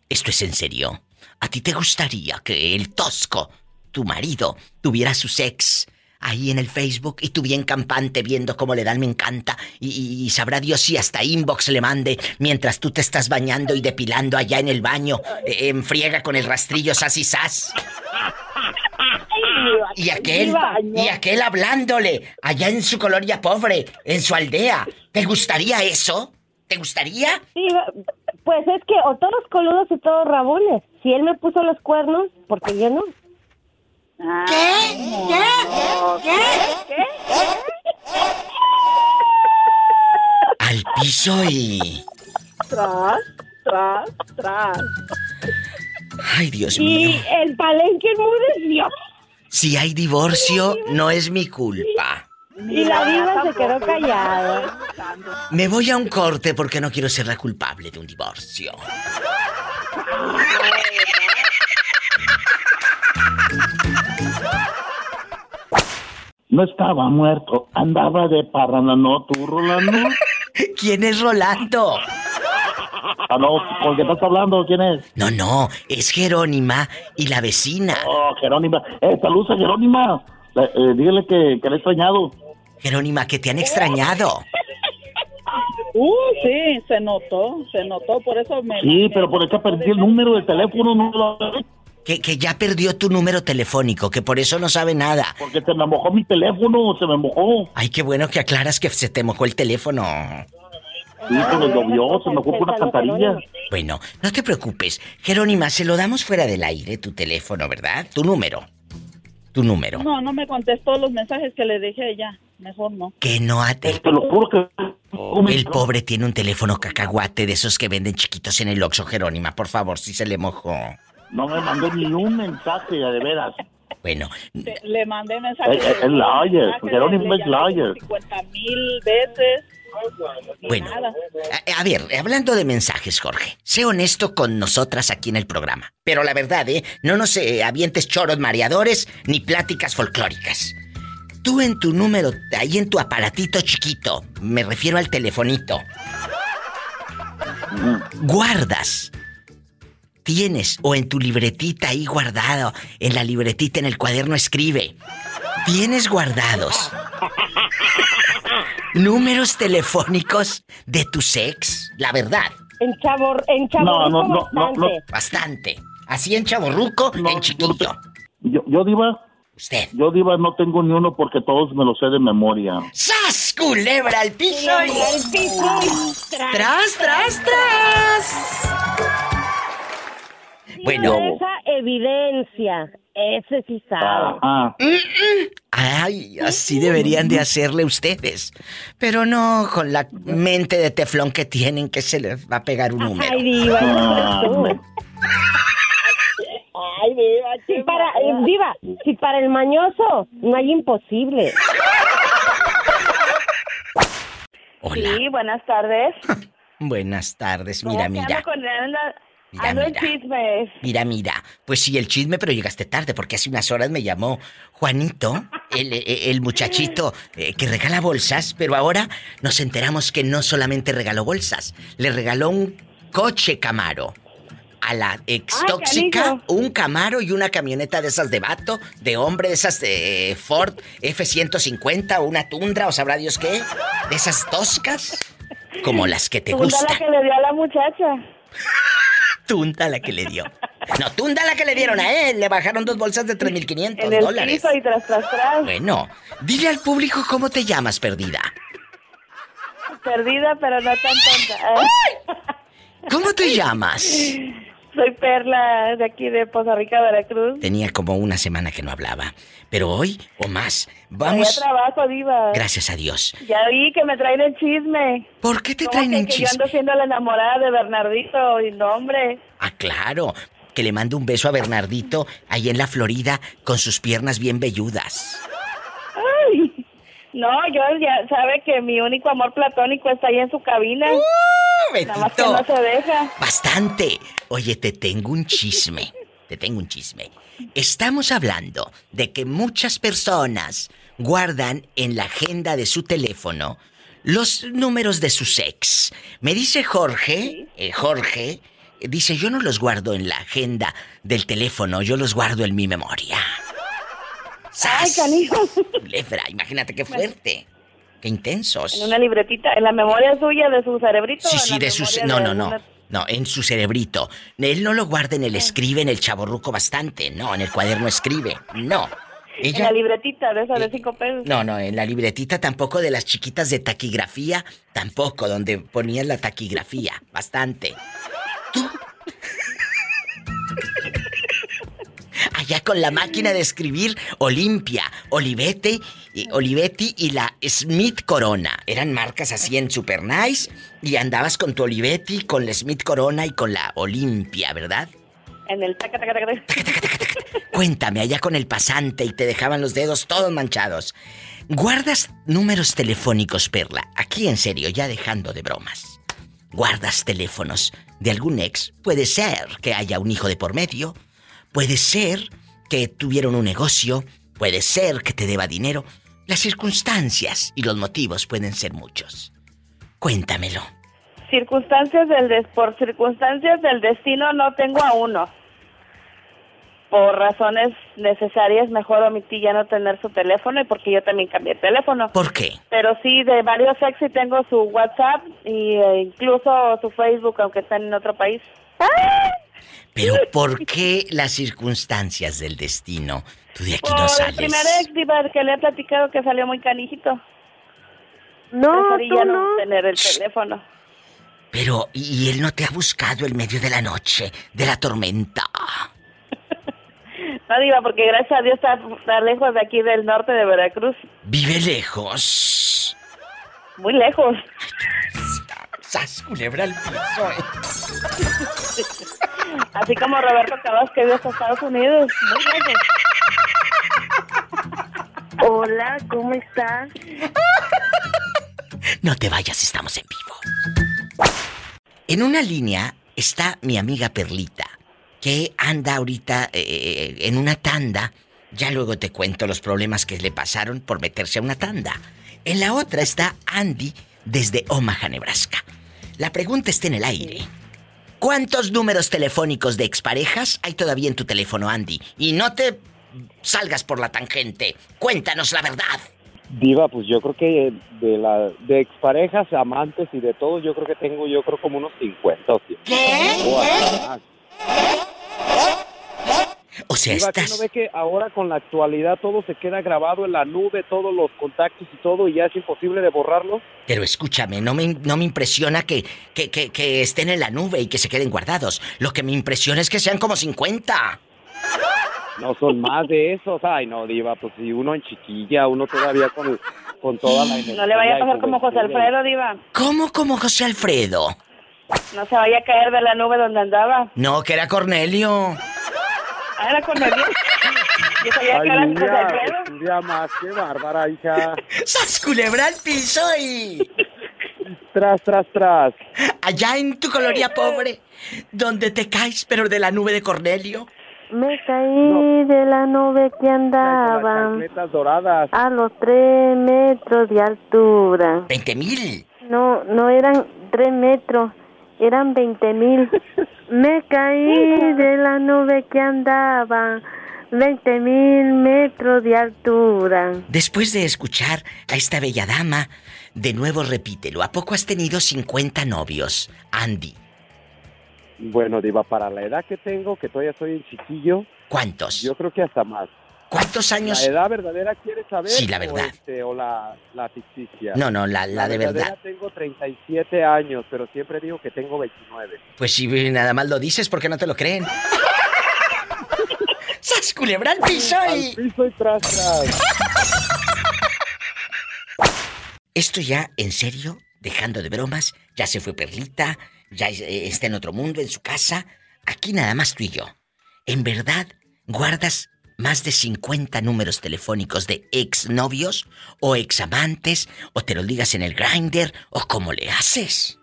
Esto es en serio. ¿A ti te gustaría que el tosco, tu marido, tuviera su sex ahí en el Facebook y tú bien campante viendo cómo le dan me encanta y, y- y sabrá Dios si hasta inbox le mande mientras tú te estás bañando y depilando allá en el baño eh, en friega con el rastrillo sas y sas? Y aquel, y aquel hablándole allá en su colonia pobre, en su aldea. ¿Te gustaría eso? ¿Te gustaría? Sí, pues es que o todos coludos o todos rabones. Si él me puso los cuernos, porque yo no. ¿Qué? ¿Qué? ¿Qué? Al piso y... Tras, tras, tras. Ay, Dios Y mío. el palenque enmudeció. Si hay divorcio, no es mi culpa. Y la diva se quedó callada. Me voy a un corte porque no quiero ser la culpable de un divorcio. No estaba muerto, andaba de parranda, ¿no? ¿Tú, Rolando? (laughs) ¿Quién es Rolando? Ah, no, ¿con qué estás hablando? ¿Quién es? No, no, es Jerónima y la vecina. Oh, Jerónima. Eh, saludos a Jerónima. Eh, eh, dígale que, que le he extrañado. Jerónima, que te han extrañado. (laughs) Uh, sí, se notó, se notó, por eso me... Sí, pero por eso perdí el número de teléfono, no lo Que, que ya perdió tu número telefónico, que por eso no sabe nada. Porque se me mojó mi teléfono, se me mojó. Ay, qué bueno que aclaras que se te mojó el teléfono. Sí, se me llovió, se me mojó por una cantarilla. Bueno, no te preocupes. Jerónima, se lo damos fuera del aire, tu teléfono, ¿verdad? Tu número. Tu número. No, no me contestó los mensajes que le dejé ya. Mejor no. Que no ha... Te lo juro que... El pobre tiene un teléfono cacahuate de esos que venden chiquitos en el Oxxo, Jerónima. Por favor, si se le mojó. No me mandó ni un mensaje, de veras. Bueno, Te- le mandé mensajes. Es- es liar, Jerónimo es liar. 50 mil veces. Bueno. a, a ver, hablando de mensajes, Jorge, sé honesto con nosotras aquí en el programa. Pero la verdad, ¿eh? No nos eh, avientes choros mareadores ni pláticas folclóricas. tú en tu número, ahí en tu aparatito chiquito, me refiero al telefonito, guardas, tienes, o en tu libretita ahí guardado, en la libretita, en el cuaderno escribe, tienes guardados (laughs) números telefónicos de tu ex, la verdad. En chavo, en No, no, no, no, no. bastante. Bastante. Así en chaborruco, en chiquito. Yo, yo diva. Usted. Yo diva no tengo ni uno porque todos me los sé de memoria. ¡Sas, culebra al piso! y- El piso. ¡Tras, tras, tras! Bueno. Esa evidencia. Ese sí sabe. Ah, Ay, así deberían de hacerle ustedes. Pero no con la mente de teflón que tienen que se les va a pegar un número. Ay, diva, Ah, no eres tú. Ay, diva, si para, eh, diva, si para el mañoso no hay imposible. Hola. Sí, buenas tardes. (laughs) Buenas tardes, mira, ¿Cómo que mira. con Mira, ando mira. chismes. Mira, mira. Pues sí, el chisme, pero llegaste tarde, porque hace unas horas me llamó Juanito, el, el- el muchachito eh, que regala bolsas, pero ahora nos enteramos que no solamente regaló bolsas, le regaló un coche Camaro. A la ex tóxica, un Camaro y una camioneta de esas de vato, de hombre, de esas de Ford F-150 o una Tundra o sabrá Dios qué, de esas toscas, como las que te gustan. la que le dio a la muchacha. Tunda la que le dio. No, tunda la que le dieron a él. Le bajaron dos bolsas de 3.500 En el dólares. piso y tras, tras, tras. Bueno, dile al público cómo te llamas, perdida. Perdida, pero no tan tonta. ¿Cómo te (laughs) llamas? Soy Perla, de aquí de Poza Rica, Veracruz. Tenía como una semana que no hablaba. Pero hoy o más. Vamos. Vamos. trabajo, diva. Gracias a Dios. Ya vi que me traen el chisme. ¿Por qué te ¿Cómo traen que- en que Yo chisme? ando siendo la enamorada de Bernardito y no, hombre. Ah, claro. Que le mando un beso a Bernardito ahí en la Florida con sus piernas bien velludas. No, yo ya sabe que mi único amor platónico está ahí en su cabina. Nada más que no se deja. Bastante. Oye, te tengo un chisme. Te tengo un chisme. Estamos hablando de que muchas personas guardan en la agenda de su teléfono los números de sus ex. Me dice Jorge, eh, Jorge, dice, yo no los guardo en la agenda del teléfono, yo los guardo en mi memoria. Ay, canijo. (laughs) Culebra, imagínate qué fuerte. Qué intensos. En una libretita, en la memoria suya de su cerebrito. Sí, en sí, de sus... No, no, no. No, en su cerebrito. Él no lo guarda en el escribe, en el chaborruco bastante. No, en el cuaderno escribe. No. En Ella... la libretita de esa de cinco pesos. No, no, en la libretita tampoco de las chiquitas de taquigrafía, tampoco, donde ponías la taquigrafía. Bastante. Tú. Allá con la máquina de escribir Olimpia, Olivete, y Olivetti y la Smith Corona. Eran marcas así en Super Nice y andabas con tu Olivetti, con la Smith Corona y con la Olimpia, ¿verdad? En el taca, taca, taca, taca. Cuéntame, allá con el pasante y te dejaban los dedos todos manchados. ¿Guardas números telefónicos, Perla? Aquí en serio, ya dejando de bromas. ¿Guardas teléfonos de algún ex? Puede ser que haya un hijo de por medio. Puede ser que tuvieron un negocio. Puede ser que te deba dinero. Las circunstancias y los motivos pueden ser muchos. Cuéntamelo. Circunstancias del des- por circunstancias del destino no tengo a uno. Por razones necesarias mejor omití ya no tener su teléfono y porque yo también cambié el teléfono. ¿Por qué? Pero sí, de varios ex tengo su WhatsApp y eh, incluso su Facebook, aunque están en otro país. Pero ¿por qué las circunstancias del destino? Tú de aquí Por no el sales. primer ex diva, que le he platicado que salió muy canijito. No, tú ya no. tener el teléfono. Pero, ¿y él no te ha buscado en medio de la noche, de la tormenta? (laughs) No, diva, porque gracias a Dios está, está lejos de aquí del norte de Veracruz. Vive lejos. Muy lejos. ¡Sas, culebra al piso! eh. (laughs) Así como Roberto Cabas que vive hasta Estados Unidos. Muy. Hola, ¿cómo estás? No te vayas, estamos en vivo. En una línea está mi amiga Perlita, que anda ahorita eh, en una tanda Ya luego te cuento los problemas que le pasaron por meterse a una tanda. En la otra está Andy desde Omaha, Nebraska. La pregunta está en el aire. ¿Cuántos números telefónicos de exparejas hay todavía en tu teléfono, Andy? Y no te salgas por la tangente. Cuéntanos la verdad. Diva, pues yo creo que de la de exparejas, amantes y de todo, yo creo que tengo yo creo como unos 50 o 100. ¿Qué? O sea, Diva, ¿qué estás... no ve que ahora con la actualidad todo se queda grabado en la nube, todos los contactos y todo, y ya es imposible de borrarlo? Pero escúchame, no me, no me impresiona que, que, que, que estén en la nube y que se queden guardados. Lo que me impresiona es que sean como 50. No son más de esos. Ay, no, Diva, pues si uno en chiquilla, uno todavía con, con toda la energía. No le vaya a pasar como José. Alfredo, Diva. ¿Cómo como José Alfredo? No se vaya a caer de la nube donde andaba. No, que era Cornelio. Era Cornelio. Yo sabía que más, qué bárbara, hija. (laughs) ¡Sas culebra al piso y... Tras, tras, tras. Allá en tu colonia pobre, donde te caes, pero de la nube de Cornelio. Me caí de la nube que andaba Chancletas doradas. a los tres metros de altura. 20 mil. No, no eran tres metros, eran veinte mil. (laughs) Me caí de la nube que andaba veinte mil metros de altura. Después de escuchar a esta bella dama, de nuevo repítelo. ¿A poco has tenido 50 novios, Andy? Bueno, Diva, para la edad que tengo, que todavía soy un chiquillo. ¿Cuántos? Yo creo que hasta más. ¿Cuántos años? ¿La edad verdadera quieres saber? Sí, la o verdad. este, O, la, la ficticia. No, no, la- la de verdadera verdad. tengo 37 años, pero siempre digo que tengo 29. Pues si nada más lo dices, ¿por qué no te lo creen? (laughs) ¡Sas culebra al piso y... piso y tras, tras. Esto ya, en serio, dejando de bromas, ya se fue Perlita, ya eh, está en otro mundo, en su casa. Aquí nada más tú y yo. ¿En verdad guardas más de 50 números telefónicos de exnovios o examantes o te lo digas en el grinder o cómo le haces?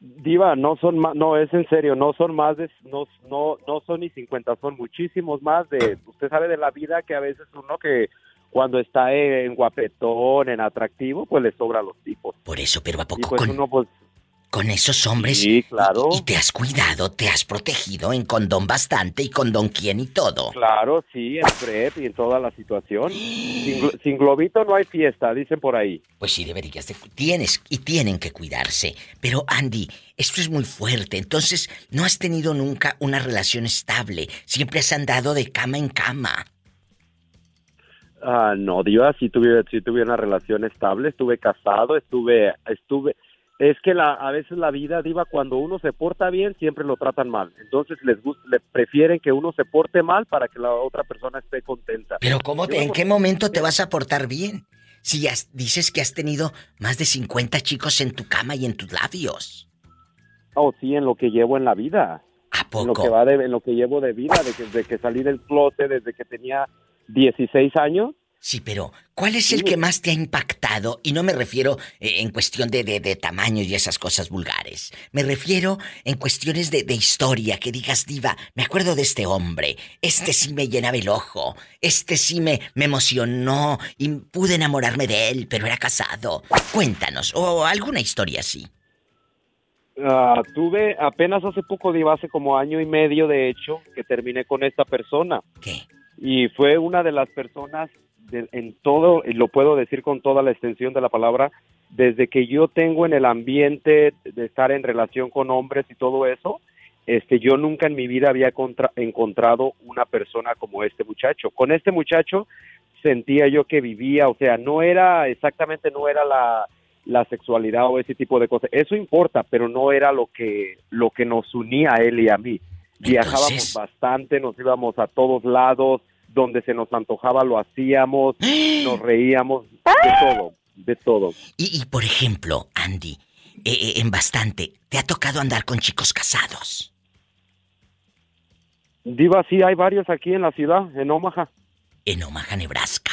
Diva, no son más, no, es en serio, no son más de, no, no, no son ni 50, son muchísimos más de, usted sabe de la vida que a veces uno que cuando está en guapetón, en atractivo, pues le sobra a los tipos. Por eso, pero ¿a Y poco pues con, uno pues, con esos hombres sí, claro, y te has cuidado, te has protegido en condón bastante y condón quién y todo? claro, sí, en prep y en toda la situación. Sin, glo- sin globito no hay fiesta, dicen por ahí. Pues sí, deberías de... Tienes y tienen que cuidarse. Pero Andy, esto es muy fuerte. Entonces, no has tenido nunca una relación estable. Siempre has andado de cama en cama. Ah, no, Diva, sí tuve, tuve una relación estable, estuve casado, estuve, estuve, es que la, a veces la vida, Diva, cuando uno se porta bien, siempre lo tratan mal. Entonces les gusta, le prefieren que uno se porte mal para que la otra persona esté contenta. Pero ¿cómo te, en qué momento te vas a portar bien? Si has- dices que has tenido más de 50 chicos en tu cama y en tus labios. Oh, sí, en lo que llevo en la vida. ¿A En lo poco? que va de, en lo que llevo de vida, de que, de que salí del closet desde que tenía 16 años. Sí, pero ¿cuál es el que más te ha impactado? Y no me refiero eh, en cuestión de, de, de tamaño y esas cosas vulgares. Me refiero en cuestiones de, de historia, que digas, diva, me acuerdo de este hombre, este sí me llenaba el ojo, este sí me, me emocionó y pude enamorarme de él, pero era casado. Cuéntanos, o alguna historia así. Ah, tuve apenas hace poco, Diva, hace como año y medio, de hecho, que terminé con esta persona. ¿Qué? Y fue una de las personas de- en todo, y lo puedo decir con toda la extensión de la palabra, desde que yo tengo en el ambiente de estar en relación con hombres y todo eso, este, yo nunca en mi vida había contra- encontrado una persona como este muchacho. Con este muchacho sentía yo que vivía, o sea, no era exactamente, no era la, la sexualidad o ese tipo de cosas. Eso importa, pero no era lo que, lo que nos unía a él y a mí. Viajábamos Entonces- bastante, nos íbamos a todos lados, donde se nos antojaba lo hacíamos, (gasps) nos reíamos, de todo, de todo. Y, y, por ejemplo, Andy, eh, eh, en bastante, ¿te ha tocado andar con chicos casados? Diva, sí, hay varios aquí en la ciudad, en Omaha. En Omaha, Nebraska.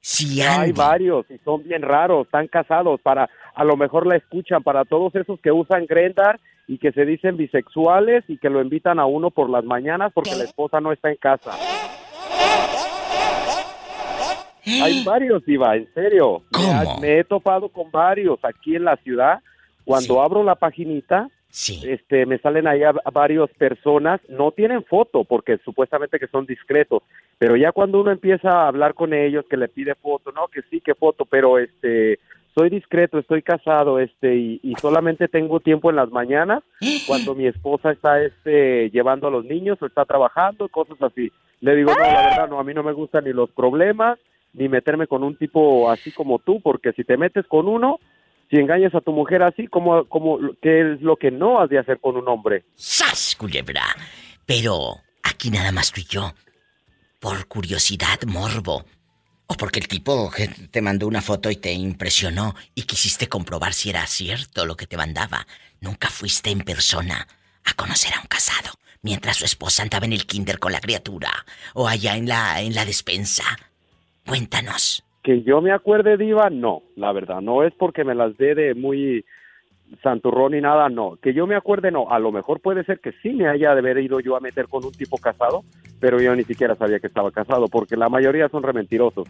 Sí, Hay Andy. varios y son bien raros, están casados, para a lo mejor la escuchan, para todos esos que usan Grendar y que se dicen bisexuales y que lo invitan a uno por las mañanas porque la esposa no está en casa. Hay varios, Diva, en serio. Me, ha- me he topado con varios aquí en la ciudad. Cuando abro la paginita, este, me salen ahí a, a varias personas. No tienen foto porque supuestamente que son discretos. Pero ya cuando uno empieza a hablar con ellos, que le pide foto, no, que sí, que foto, pero este, soy discreto, estoy casado, este, y, y (laughs) solamente tengo tiempo en las mañanas cuando mi esposa está, este, llevando a los niños o está trabajando, cosas así. Le digo, no, la verdad, no, a mí no me gustan ni los problemas, ni meterme con un tipo así como tú, porque si te metes con uno, si engañas a tu mujer así, como, como, ¿qué es lo que no has de hacer con un hombre? ¡Sas, culebra! Pero aquí nada más tú y yo. Por curiosidad, morbo. O porque el tipo te mandó una foto y te impresionó y quisiste comprobar si era cierto lo que te mandaba. Nunca fuiste en persona a conocer a un casado mientras su esposa andaba en el kinder con la criatura o allá en la en la despensa. Cuéntanos. Que yo me acuerde, Diva, no, la verdad, no es porque me las dé de muy santurrón ni nada, no. Que yo me acuerde, no. A lo mejor puede ser que sí me haya de haber ido yo a meter con un tipo casado, pero yo ni siquiera sabía que estaba casado, porque la mayoría son rementirosos.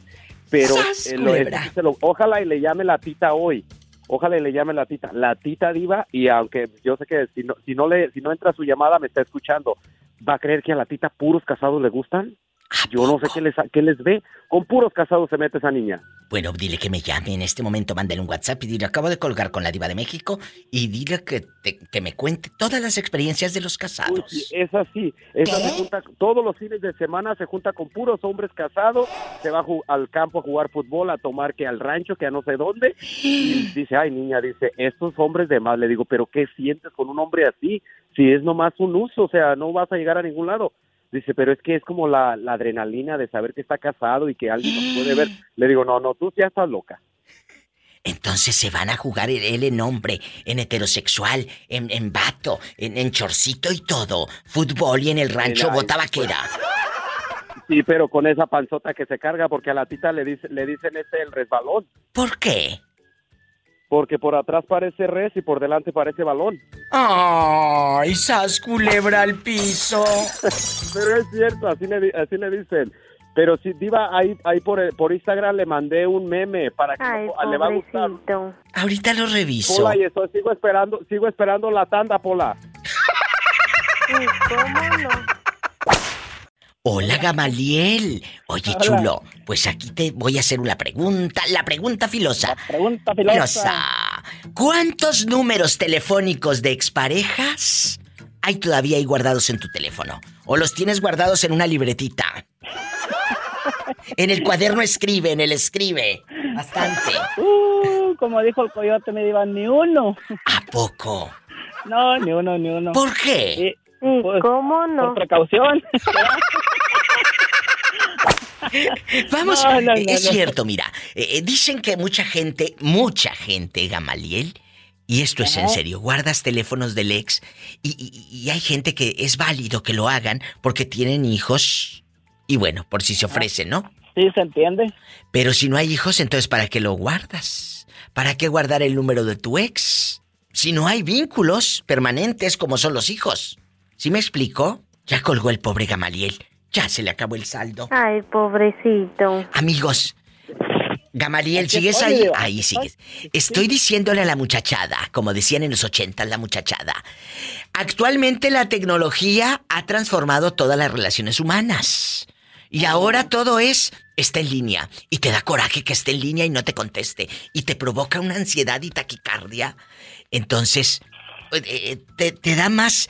Pero ¡Sas, eh, lo- culebra! ese se lo- ojalá y le llame la tita hoy. Ojalá y le llame la tita, la tita diva, y aunque yo sé que si no, si no le, si no entra su llamada me está escuchando, va a creer que a la tita puros casados le gustan. Yo no sé qué les, qué les ve. Con puros casados se mete esa niña. Bueno, dile que me llame en este momento, mándale un WhatsApp y dile, acabo de colgar con la diva de México y dile que, te- que me cuente todas las experiencias de los casados. Es así. Esa se junta, todos los fines de semana se junta con puros hombres casados, se va a al campo a jugar fútbol, a tomar que al rancho, que a no sé dónde. Y (gasps) dice, ay niña, dice, estos hombres de más. Le digo, pero ¿qué sientes con un hombre así? Si es nomás un uso, o sea, no vas a llegar a ningún lado. Dice, pero es que es como la, la adrenalina de saber que está casado y que alguien nos puede ver. (gasps) Le digo, no, no, tú ya estás loca. Entonces se van a jugar él en hombre, en heterosexual, en, en vato, en, en chorcito y todo. Fútbol y en el rancho bota vaquera. (laughs) Sí, pero con esa panzota que se carga, porque a la tita le, dice, le dicen este el resbalón. ¿Por qué? Porque por atrás parece res y por delante parece balón. ¡Ay, sas culebra al piso! (laughs) Pero es cierto, así le, di- así le dicen. Pero si Diva, ahí, ahí por, por Instagram le mandé un meme para que Ay, lo- le va a gustar. Ahorita lo reviso. Pola, y eso, sigo esperando, sigo esperando la tanda, Pola. (laughs) Sí, ¿cómo no? Hola, Gamaliel. Oye, Hola. chulo, pues aquí te voy a hacer una pregunta. La pregunta filosa. pregunta filosa. ¿Cuántos números telefónicos de exparejas hay todavía ahí guardados en tu teléfono? ¿O los tienes guardados en una libretita? (laughs) En el cuaderno escribe, en el escribe. Bastante. Uh, como dijo el coyote, me divan ni uno. ¿A poco? No, ni uno, ni uno. ¿Por qué? Sí, ¿cómo no? Por precaución. (laughs) (laughs) Vamos, No, no, no, es cierto, mira, eh, eh, dicen que mucha gente, mucha gente, Gamaliel, y esto es en serio, guardas teléfonos del ex y, y- y hay gente que es válido que lo hagan porque tienen hijos y bueno, por si se ofrecen, ¿no? Sí, se entiende. Pero si no hay hijos, entonces ¿para qué lo guardas? ¿Para qué guardar el número de tu ex? Si no hay vínculos permanentes como son los hijos. ¿Sí me explico? Ya colgó el pobre Gamaliel. Ya se le acabó el saldo. Ay, pobrecito. Amigos, Gamaliel, ¿sigues estoy, ahí? Ahí sigues. Estoy diciéndole a la muchachada, como decían en los 80, la muchachada. Actualmente la tecnología ha transformado todas las relaciones humanas. Y ahora todo es, está en línea. Y te da coraje que esté en línea y no te conteste. Y te provoca una ansiedad y taquicardia. Entonces, eh, eh, te, te da más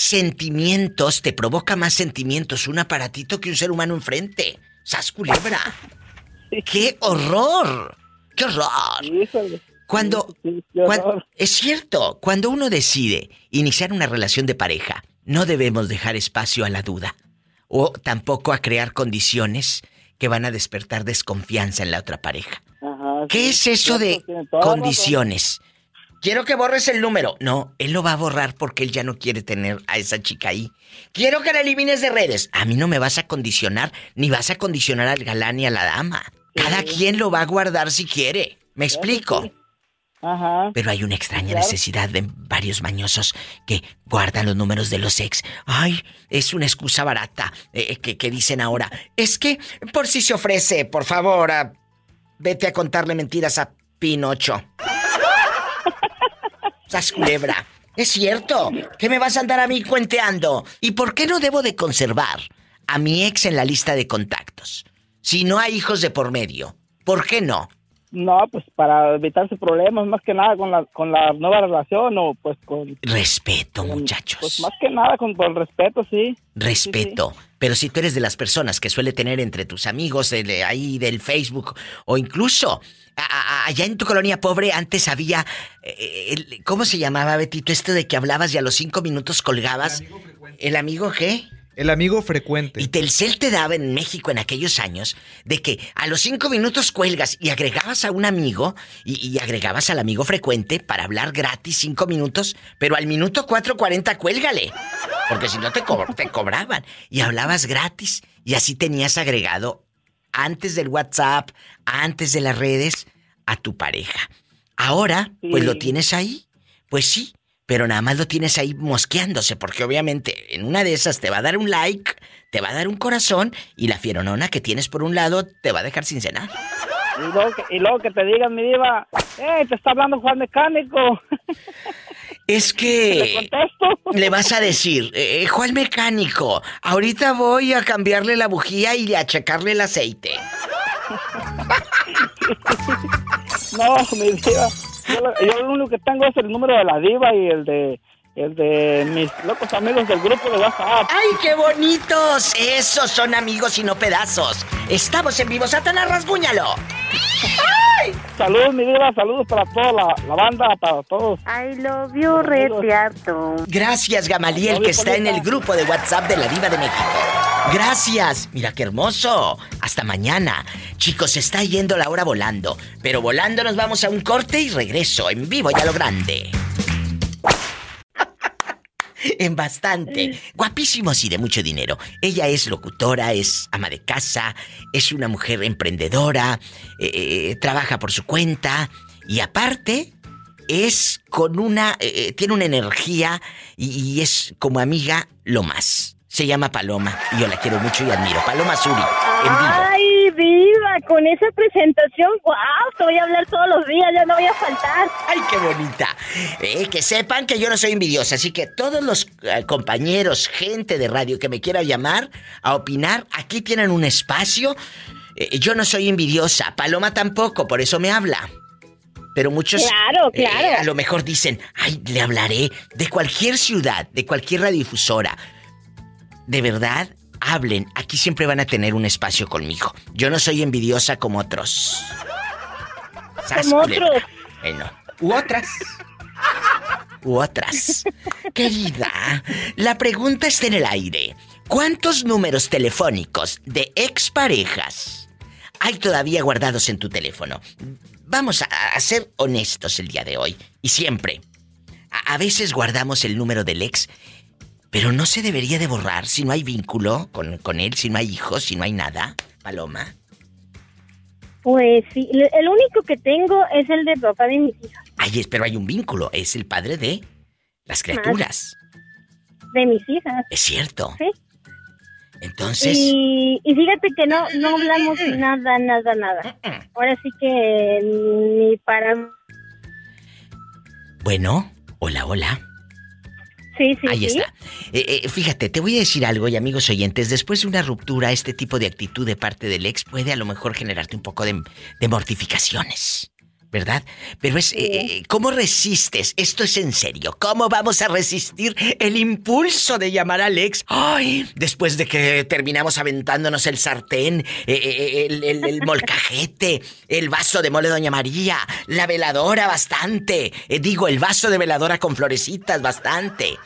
sentimientos, te provoca más sentimientos un aparatito que un ser humano enfrente. ¡Sas culebra! ¡Qué horror! ¡Qué horror! Cuando, cuan- es cierto, cuando uno decide iniciar una relación de pareja, no debemos dejar espacio a la duda o tampoco a crear condiciones que van a despertar desconfianza en la otra pareja. Ajá, ¿Qué sí, es eso de condiciones? Quiero que borres el número. No, él lo va a borrar porque él ya no quiere tener a esa chica ahí. Quiero que la elimines de redes. A mí no me vas a condicionar, ni vas a condicionar al galán ni a la dama. Cada quien lo va a guardar si quiere. ¿Me explico? Ajá. Pero hay una extraña necesidad de varios mañosos que guardan los números de los ex. Ay, es una excusa barata eh, que, que, dicen ahora. Es que, por si se ofrece, por favor, vete a contarle mentiras a Pinocho. Sas culebra. Es cierto. ¿Qué me vas a andar a mí cuenteando? ¿Y por qué no debo de conservar a mi ex en la lista de contactos? Si no hay hijos de por medio. ¿Por qué no? No, pues para evitarse problemas, más que nada con la, con la nueva relación o pues con... Respeto, muchachos. Pues más que nada con, el respeto, sí. Respeto. Pero si tú eres de las personas que suele tener entre tus amigos ahí del Facebook o incluso allá en tu colonia pobre antes había... Eh, ¿Cómo se llamaba, Betito? Esto de que hablabas y a los cinco minutos colgabas. ¿El amigo, ¿El amigo qué? El amigo frecuente. Y Telcel te daba en México en aquellos años de que a los cinco minutos cuelgas y agregabas a un amigo y, agregabas al amigo frecuente para hablar gratis cinco minutos, pero al minuto 4.40 cuélgale. Porque si no te, te cobraban. Y hablabas gratis y así tenías agregado antes del WhatsApp, antes de las redes, a tu pareja. Ahora, pues lo tienes ahí. Pues sí, pero nada más lo tienes ahí mosqueándose, porque obviamente en una de esas te va a dar un like, te va a dar un corazón y la fieronona que tienes por un lado te va a dejar sin cenar. Y luego que, te digan, mi diva, ¡eh, te está hablando Juan Mecánico! (laughs) Es que (laughs) ¿Le, le vas a decir, eh, Juan Mecánico, ahorita voy a cambiarle la bujía y a checarle el aceite. (laughs) no, mi diva, yo, lo único que tengo es el número de la diva y el de el de mis locos amigos del grupo de WhatsApp. ¡Ay, qué bonitos! Esos son amigos y no pedazos. Estamos en vivo, Satanás, rasguñalo. ¡Ay! Saludos, mi diva, saludos para toda la, banda, para todos. I love you, reteato. Gracias, Gamaliel, que está en el grupo de WhatsApp de la Diva de México. Gracias. Mira qué hermoso. Hasta mañana. Chicos, se está yendo la hora volando. Pero volando nos vamos a un corte y regreso en vivo y a lo grande. (laughs) en bastante. Guapísimos y de mucho dinero. Ella es locutora, es ama de casa, es una mujer emprendedora, eh, eh, trabaja por su cuenta y aparte es con una... Eh, tiene una energía y es como amiga lo más. Se llama Paloma y yo la quiero mucho y admiro. Paloma Suri, en vivo. ¡Ay, Con esa presentación, ¡guau! Te voy a hablar todos los días, ya no voy a faltar. ¡Ay, qué bonita! Eh, que sepan que yo no soy envidiosa, así que todos los eh, compañeros, gente de radio que me quiera llamar a opinar, aquí tienen un espacio. Eh, yo no soy envidiosa, Paloma tampoco, por eso me habla. Pero muchos. Claro, claro. a lo mejor dicen, ay, le hablaré de cualquier ciudad, de cualquier radiodifusora de verdad, hablen. Aquí siempre van a tener un espacio conmigo. Yo no soy envidiosa como otros. Como otros. Bueno, u otras. U otras. (laughs) Querida, la pregunta está en el aire. ¿Cuántos números telefónicos de exparejas hay todavía guardados en tu teléfono? Vamos a, ser honestos el día de hoy. Y siempre. a veces guardamos el número del ex pero no se debería de borrar si no hay vínculo con, con él, si no hay hijos, si no hay nada, Paloma. Pues sí, el único que tengo es el de papá de mis hijas. Ay, pero hay un vínculo, es el padre de las criaturas. De mis hijas. Es cierto. Sí. Entonces. Y, y, fíjate que no, no hablamos nada, nada, nada. Ahora sí que ni para. Bueno, hola, hola. Sí, sí, Ahí está. Eh, eh, fíjate, te voy a decir algo y amigos oyentes, después de una ruptura, este tipo de actitud de parte del ex puede a lo mejor generarte un poco de, de mortificaciones. ¿Verdad? Pero es, eh, ¿cómo resistes? Esto es en serio. ¿Cómo vamos a resistir el impulso de llamar al ex? Ay, después de que terminamos aventándonos el sartén, el, el, el, molcajete, el vaso de mole Doña María, la veladora bastante. digo, el vaso de veladora con florecitas bastante.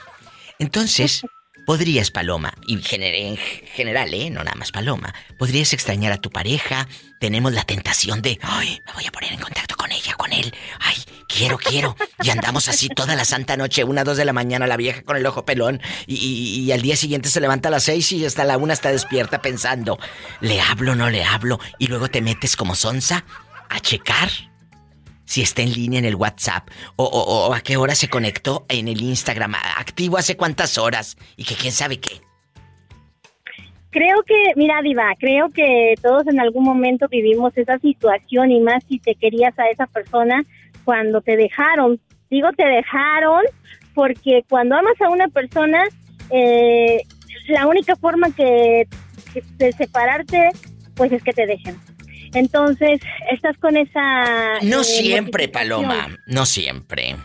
Entonces, podrías, Paloma, y en general, ¿eh? No nada más Paloma, podrías extrañar a tu pareja. Tenemos la tentación de, ay, me voy a poner en contacto con ella, con él. Ay, quiero, quiero. Y andamos así toda la santa noche, una, dos de la mañana, la vieja con el ojo pelón. Y, al día siguiente se levanta a las seis y hasta la una está despierta pensando, ¿le hablo, no le hablo? Y luego te metes como sonsa a checar si está en línea en el WhatsApp o, o, a qué hora se conectó en el Instagram, activo hace cuántas horas y que quién sabe qué. Creo que, mira, Diva, creo que todos en algún momento vivimos esa situación y más si te querías a esa persona cuando te dejaron. Digo te dejaron porque cuando amas a una persona, eh, la única forma que, de separarte, pues es que te dejen. Entonces, estás con esa... No eh, siempre, Paloma, no siempre.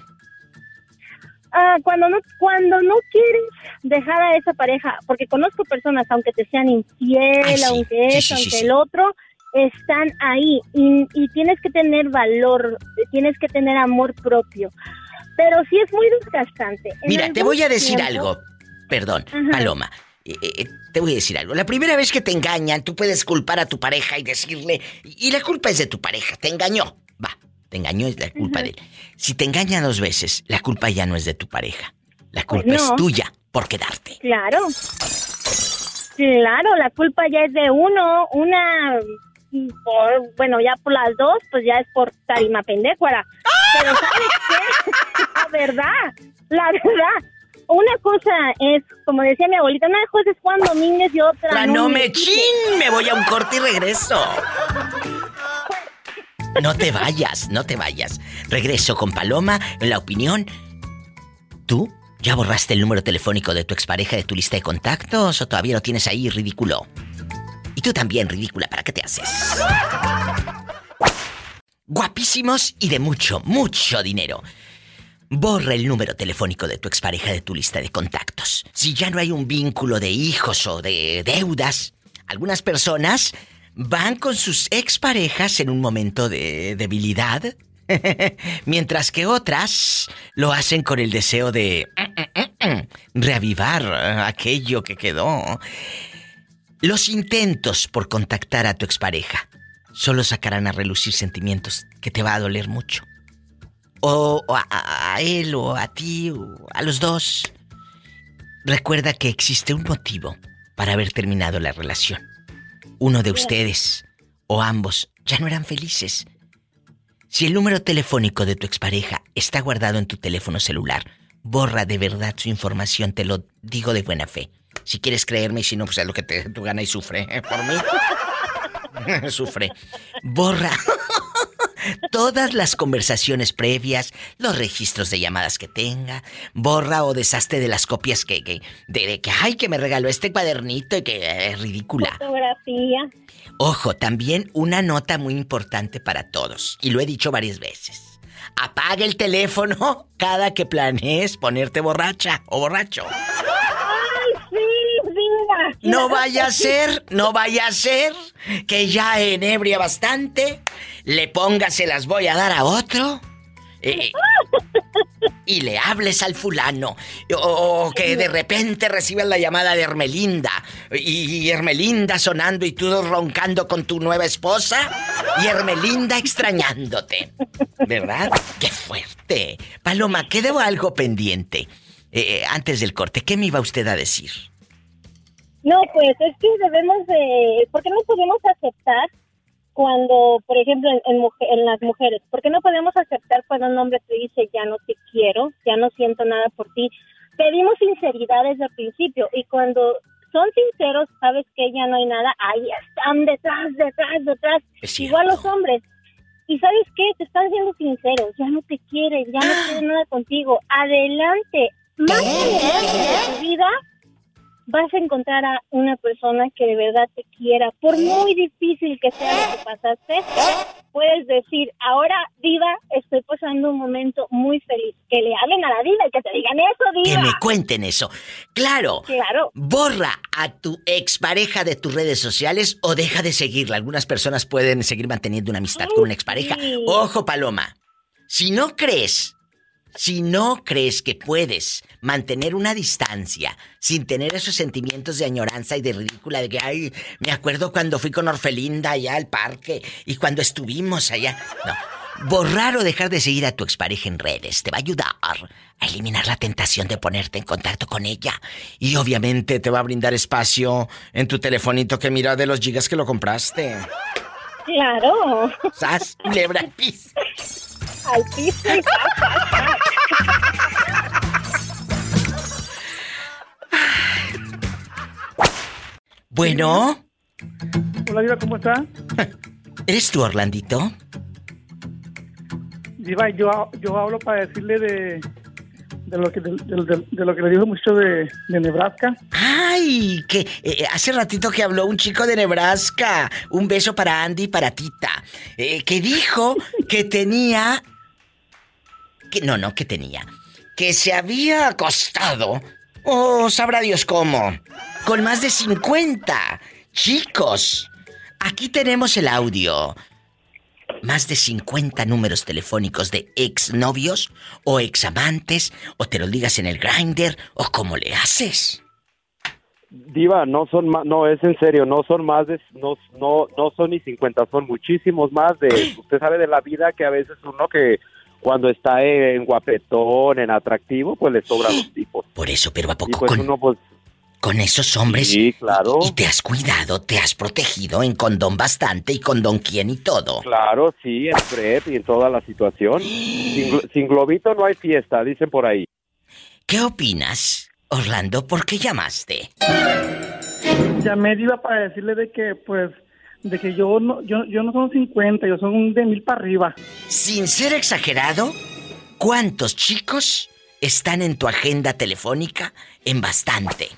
Ah, cuando no cuando no quieres dejar a esa pareja, porque conozco personas, aunque te sean infiel, aunque es, aunque el otro, están ahí y, tienes que tener valor, tienes que tener amor propio. Pero sí es muy desgastante. Mira, te voy a decir algo. Perdón, Paloma. Eh, eh, te voy a decir algo. La primera vez que te engañan, tú puedes culpar a tu pareja y decirle, y la culpa es de tu pareja, te engañó. Va, te engañó, es la culpa de él. Si te engaña dos veces, la culpa ya no es de tu pareja. La culpa pues es tuya por quedarte. Claro. Claro, la culpa ya es de uno. Una, por, bueno, ya por las dos, pues ya es por tarima pendecuara. Pero ¿sabes qué? (laughs) la verdad, la verdad una cosa es, como decía mi abuelita, una cosa es Juan Domínguez y otra. La no, me chin, me voy a un corte y regreso. No te vayas, no te vayas. Regreso con Paloma en la opinión. ¿Tú ya borraste el número telefónico de tu expareja de tu lista de contactos o todavía lo tienes ahí ridículo? Y tú también, ridícula, ¿para qué te haces? Guapísimos y de mucho, mucho dinero. Borra el número telefónico de tu expareja de tu lista de contactos. Si ya no hay un vínculo de hijos o de deudas, algunas personas van con sus exparejas en un momento de debilidad, (laughs) mientras que otras lo hacen con el deseo de (laughs) reavivar aquello que quedó. Los intentos por contactar a tu expareja solo sacarán a relucir sentimientos que te va a doler mucho o, a, él o a ti o a los dos. Recuerda que existe un motivo para haber terminado la relación. Uno de ustedes o ambos ya no eran felices. Si el número telefónico de tu expareja está guardado en tu teléfono celular, borra de verdad su información, te lo digo de buena fe. Si quieres creerme y si no, pues es lo que te, tú gana y sufre. ¿eh? Por mí. (laughs) sufre. Borra todas las conversaciones previas, los registros de llamadas que tenga, borra o deshazte de las copias que, que de, que ay que me regaló este cuadernito y que es ridícula. Fotografía. Ojo, también una nota muy importante para todos, y lo he dicho varias veces. Apaga el teléfono (laughs) cada que planees ponerte borracha o borracho. No vaya a ser, no vaya a ser que ya enebria bastante le pongas se las voy a dar a otro. Eh, y le hables al fulano. O, que de repente recibas la llamada de Hermelinda. Y, Hermelinda sonando y tú roncando con tu nueva esposa. Y Hermelinda extrañándote. ¿Verdad? ¡Qué fuerte! Paloma, quedó algo pendiente. Eh, antes del corte, ¿qué me iba usted a decir? No, pues es que debemos de... ¿Por qué no podemos aceptar cuando, por ejemplo, en, en, las mujeres, porque no podemos aceptar cuando un hombre te dice ya no te quiero, ya no siento nada por ti. Pedimos sinceridad desde el principio y cuando son sinceros, sabes que ya no hay nada, ahí están detrás, detrás, detrás. Igual los hombres. Y sabes qué, te están siendo sinceros, ya no te quieren, ya no quieren nada contigo. Adelante, más de tu vida vas a encontrar a una persona que de verdad te quiera. Por muy difícil que sea lo que pasaste, puedes decir, ahora, Diva, estoy pasando un momento muy feliz. Que le hablen a la Diva y que te digan eso, Diva. Que me cuenten eso. Claro. Claro. Borra a tu expareja de tus redes sociales o deja de seguirla. Algunas personas pueden seguir manteniendo una amistad con una expareja. Ojo, Paloma. Si no crees si no crees que puedes mantener una distancia sin tener esos sentimientos de añoranza y de ridícula, de que, ay, me acuerdo cuando fui con Orfelinda allá al parque y cuando estuvimos allá. No. Borrar o dejar de seguir a tu expareja en redes te va a ayudar a eliminar la tentación de ponerte en contacto con ella. Y obviamente te va a brindar espacio en tu telefonito que mira de los gigas que lo compraste. Claro. ¿Sas? Lebra Al piso y Bueno. Hola, Diva, ¿cómo está? (laughs) ¿Eres tú, Orlandito? Diva, yo, yo hablo para decirle de, de, lo, que, de, lo que le dijo mucho de, Nebraska. ¡Ay! Que eh, hace ratito que habló un chico de Nebraska. Un beso para Andy y para Tita. Eh, que dijo que tenía. Que, no, no, que tenía. Que se había acostado. Oh, sabrá Dios cómo. Con más de 50. Chicos, aquí tenemos el audio. Más de 50 números telefónicos de exnovios o examantes, o te lo digas en el grinder, o cómo le haces. Diva, no son más, no, es en serio, no son más de, no, no, no son ni 50, son muchísimos más de, usted sabe de la vida que a veces uno que cuando está en guapetón, en atractivo, pues le sobran los tipos. Por eso, pero a poco Y pues con, uno pues, con esos hombres. Sí, claro. Y te has cuidado, te has protegido en condón bastante y condón quién y todo. claro, sí, en PrEP y en toda la situación. Sin, glo- sin globito no hay fiesta, dicen por ahí. ¿Qué opinas, Orlando? ¿Por qué llamaste? Llamé Diva para decirle de que, pues, de que yo no, yo, yo no son 50, yo son de mil para arriba. Sin ser exagerado, ¿cuántos chicos están en tu agenda telefónica en bastante?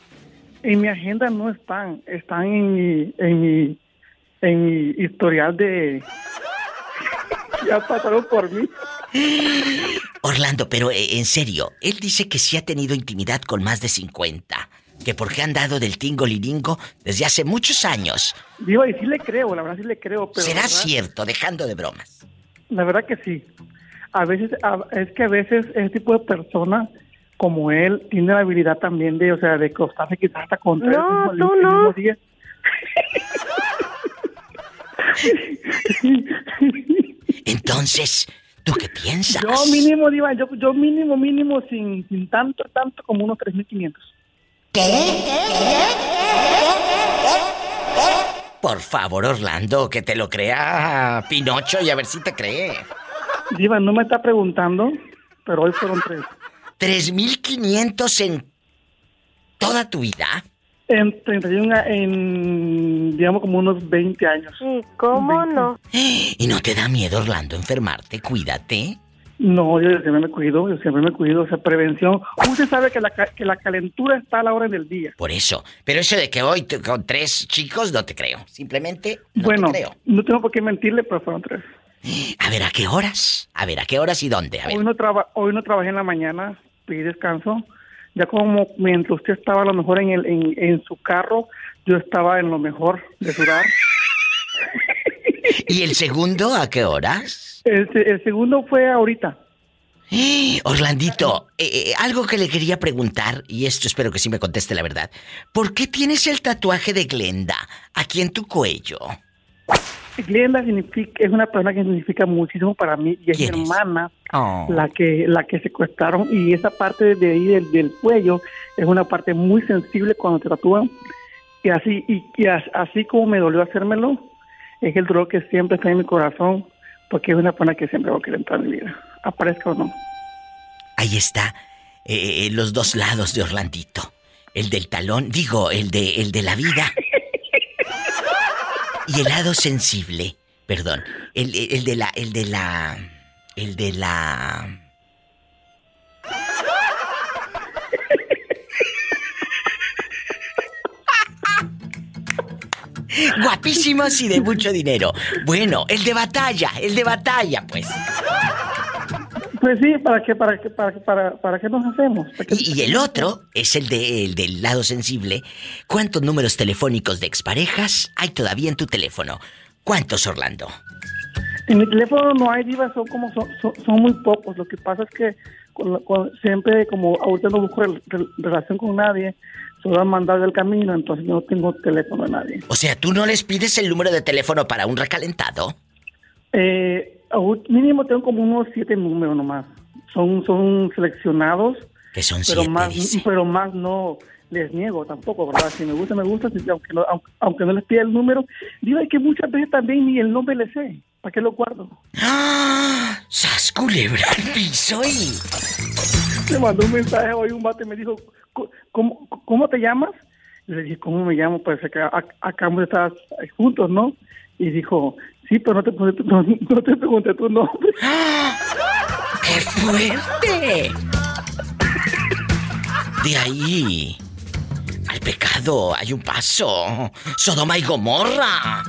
En mi agenda no están, están en mi, en mi, en mi historial de... (laughs) ya pasaron por mí. Orlando, pero eh, en serio, él dice que sí ha tenido intimidad con más de 50. Que porque han dado del tingo liringo desde hace muchos años. Diva, y sí le creo, la verdad sí le creo, pero... Será ¿verdad? cierto, dejando de bromas. La verdad que sí. A veces, a- es que a veces ese tipo de personas como él tiene la habilidad también de, o sea, de acostarse quizás hasta con tres No, mismo- tú el no. mismo día. Entonces, ¿tú qué piensas? Yo mínimo, Diva, yo, yo mínimo, mínimo, sin, sin tanto, tanto como unos 3.500. Por favor, Orlando, que te lo crea Pinocho y a ver si te cree. Diva, no me está preguntando, pero hoy fueron tres. 3.500 en toda tu vida. En 31, a- en, digamos, como unos 20 años. Sí, ¿cómo no? ¿Y no te da miedo, Orlando, enfermarte? Cuídate. No, yo siempre me cuido, yo siempre me cuido, o sea, prevención. Usted sabe que la, que la calentura está a la hora del día. Por eso. Pero eso de que hoy te- con tres chicos no te creo. Simplemente no bueno, te creo. no tengo por qué mentirle, pero fueron tres. A ver, ¿a qué horas? A ver, ¿a qué horas y dónde? A ver. Hoy no, traba, hoy no trabajé en la mañana, pedí descanso. Ya como mientras usted estaba a lo mejor en, el, en, en su carro, yo estaba en lo mejor de sudar. (laughs) ¿Y el segundo a qué horas? El, el segundo fue ahorita. (gasps) Orlandito, eh, eh, algo que le quería preguntar, y esto espero que sí me conteste la verdad. ¿Por qué tienes el tatuaje de Glenda aquí en tu cuello? Glenda significa, es una persona que significa muchísimo para mí y es mi hermana Oh. la que la que secuestraron y esa parte de ahí del, del cuello es una parte muy sensible cuando te tatúan y así y, y as- así como me dolió hacérmelo es el dolor que siempre está en mi corazón porque es una persona que siempre va a querer entrar en mi vida aparezca o no Ahí está, eh, eh, los dos lados de Orlandito. El del talón, digo, el de, el de la vida. (laughs) Y el lado sensible, perdón. El, el- de la, el de la, el de la... Guapísimos y de mucho dinero. Bueno, el de batalla, el de batalla, pues. Pues sí para qué para qué para para, para qué nos hacemos ¿Para qué- Y, y el otro es el, de, el del lado sensible. ¿Cuántos números telefónicos de exparejas hay todavía en tu teléfono? ¿Cuántos, Orlando? En mi teléfono no hay divas, son como son, son, son muy pocos. Lo que pasa es que con- con- siempre como ahorita no busco rel- rel- relación con nadie, solo han mandado el camino, entonces no tengo teléfono de nadie. O sea, ¿tú no les pides el número de teléfono para un recalentado? Eh, mínimo tengo como unos siete números nomás. Son son seleccionados, Que son pero siete, más dice. pero más no les niego tampoco, ¿verdad? Si me gusta, me gusta, aunque no, aunque, aunque no les pida el número. Digo que muchas veces también ni el nombre le sé. ¿Para qué lo guardo? ¡Ah! ¡Sas culebra al piso y... Me mandó un mensaje hoy un bate y me dijo, ¿cómo, cómo te llamas? Le dije, ¿cómo me llamo? Pues acá, de estar juntos, ¿no? Y dijo, sí, pero no te, no, (laughs) no te pregunté tu nombre. (gasps) ¡Qué fuerte! De ahí al pecado hay un paso. Sodoma y Gomorra.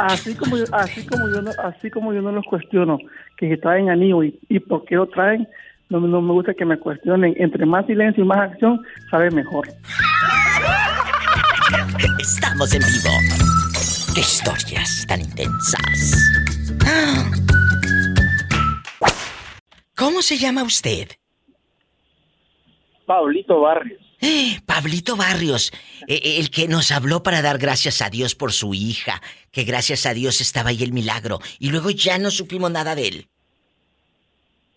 Así como yo, así como yo no, así como yo no los cuestiono que traen anillo y, y por qué lo traen, no, no me gusta que me cuestionen. Entre más silencio y más acción, sabe mejor. (laughs) Estamos en vivo. ¡Qué historias tan intensas! ¿Cómo se llama usted? Paulito Barrios. Eh, Pablito Barrios, eh, eh, el que nos habló para dar gracias a Dios por su hija, que gracias a Dios estaba ahí el milagro, y luego ya no supimos nada de él.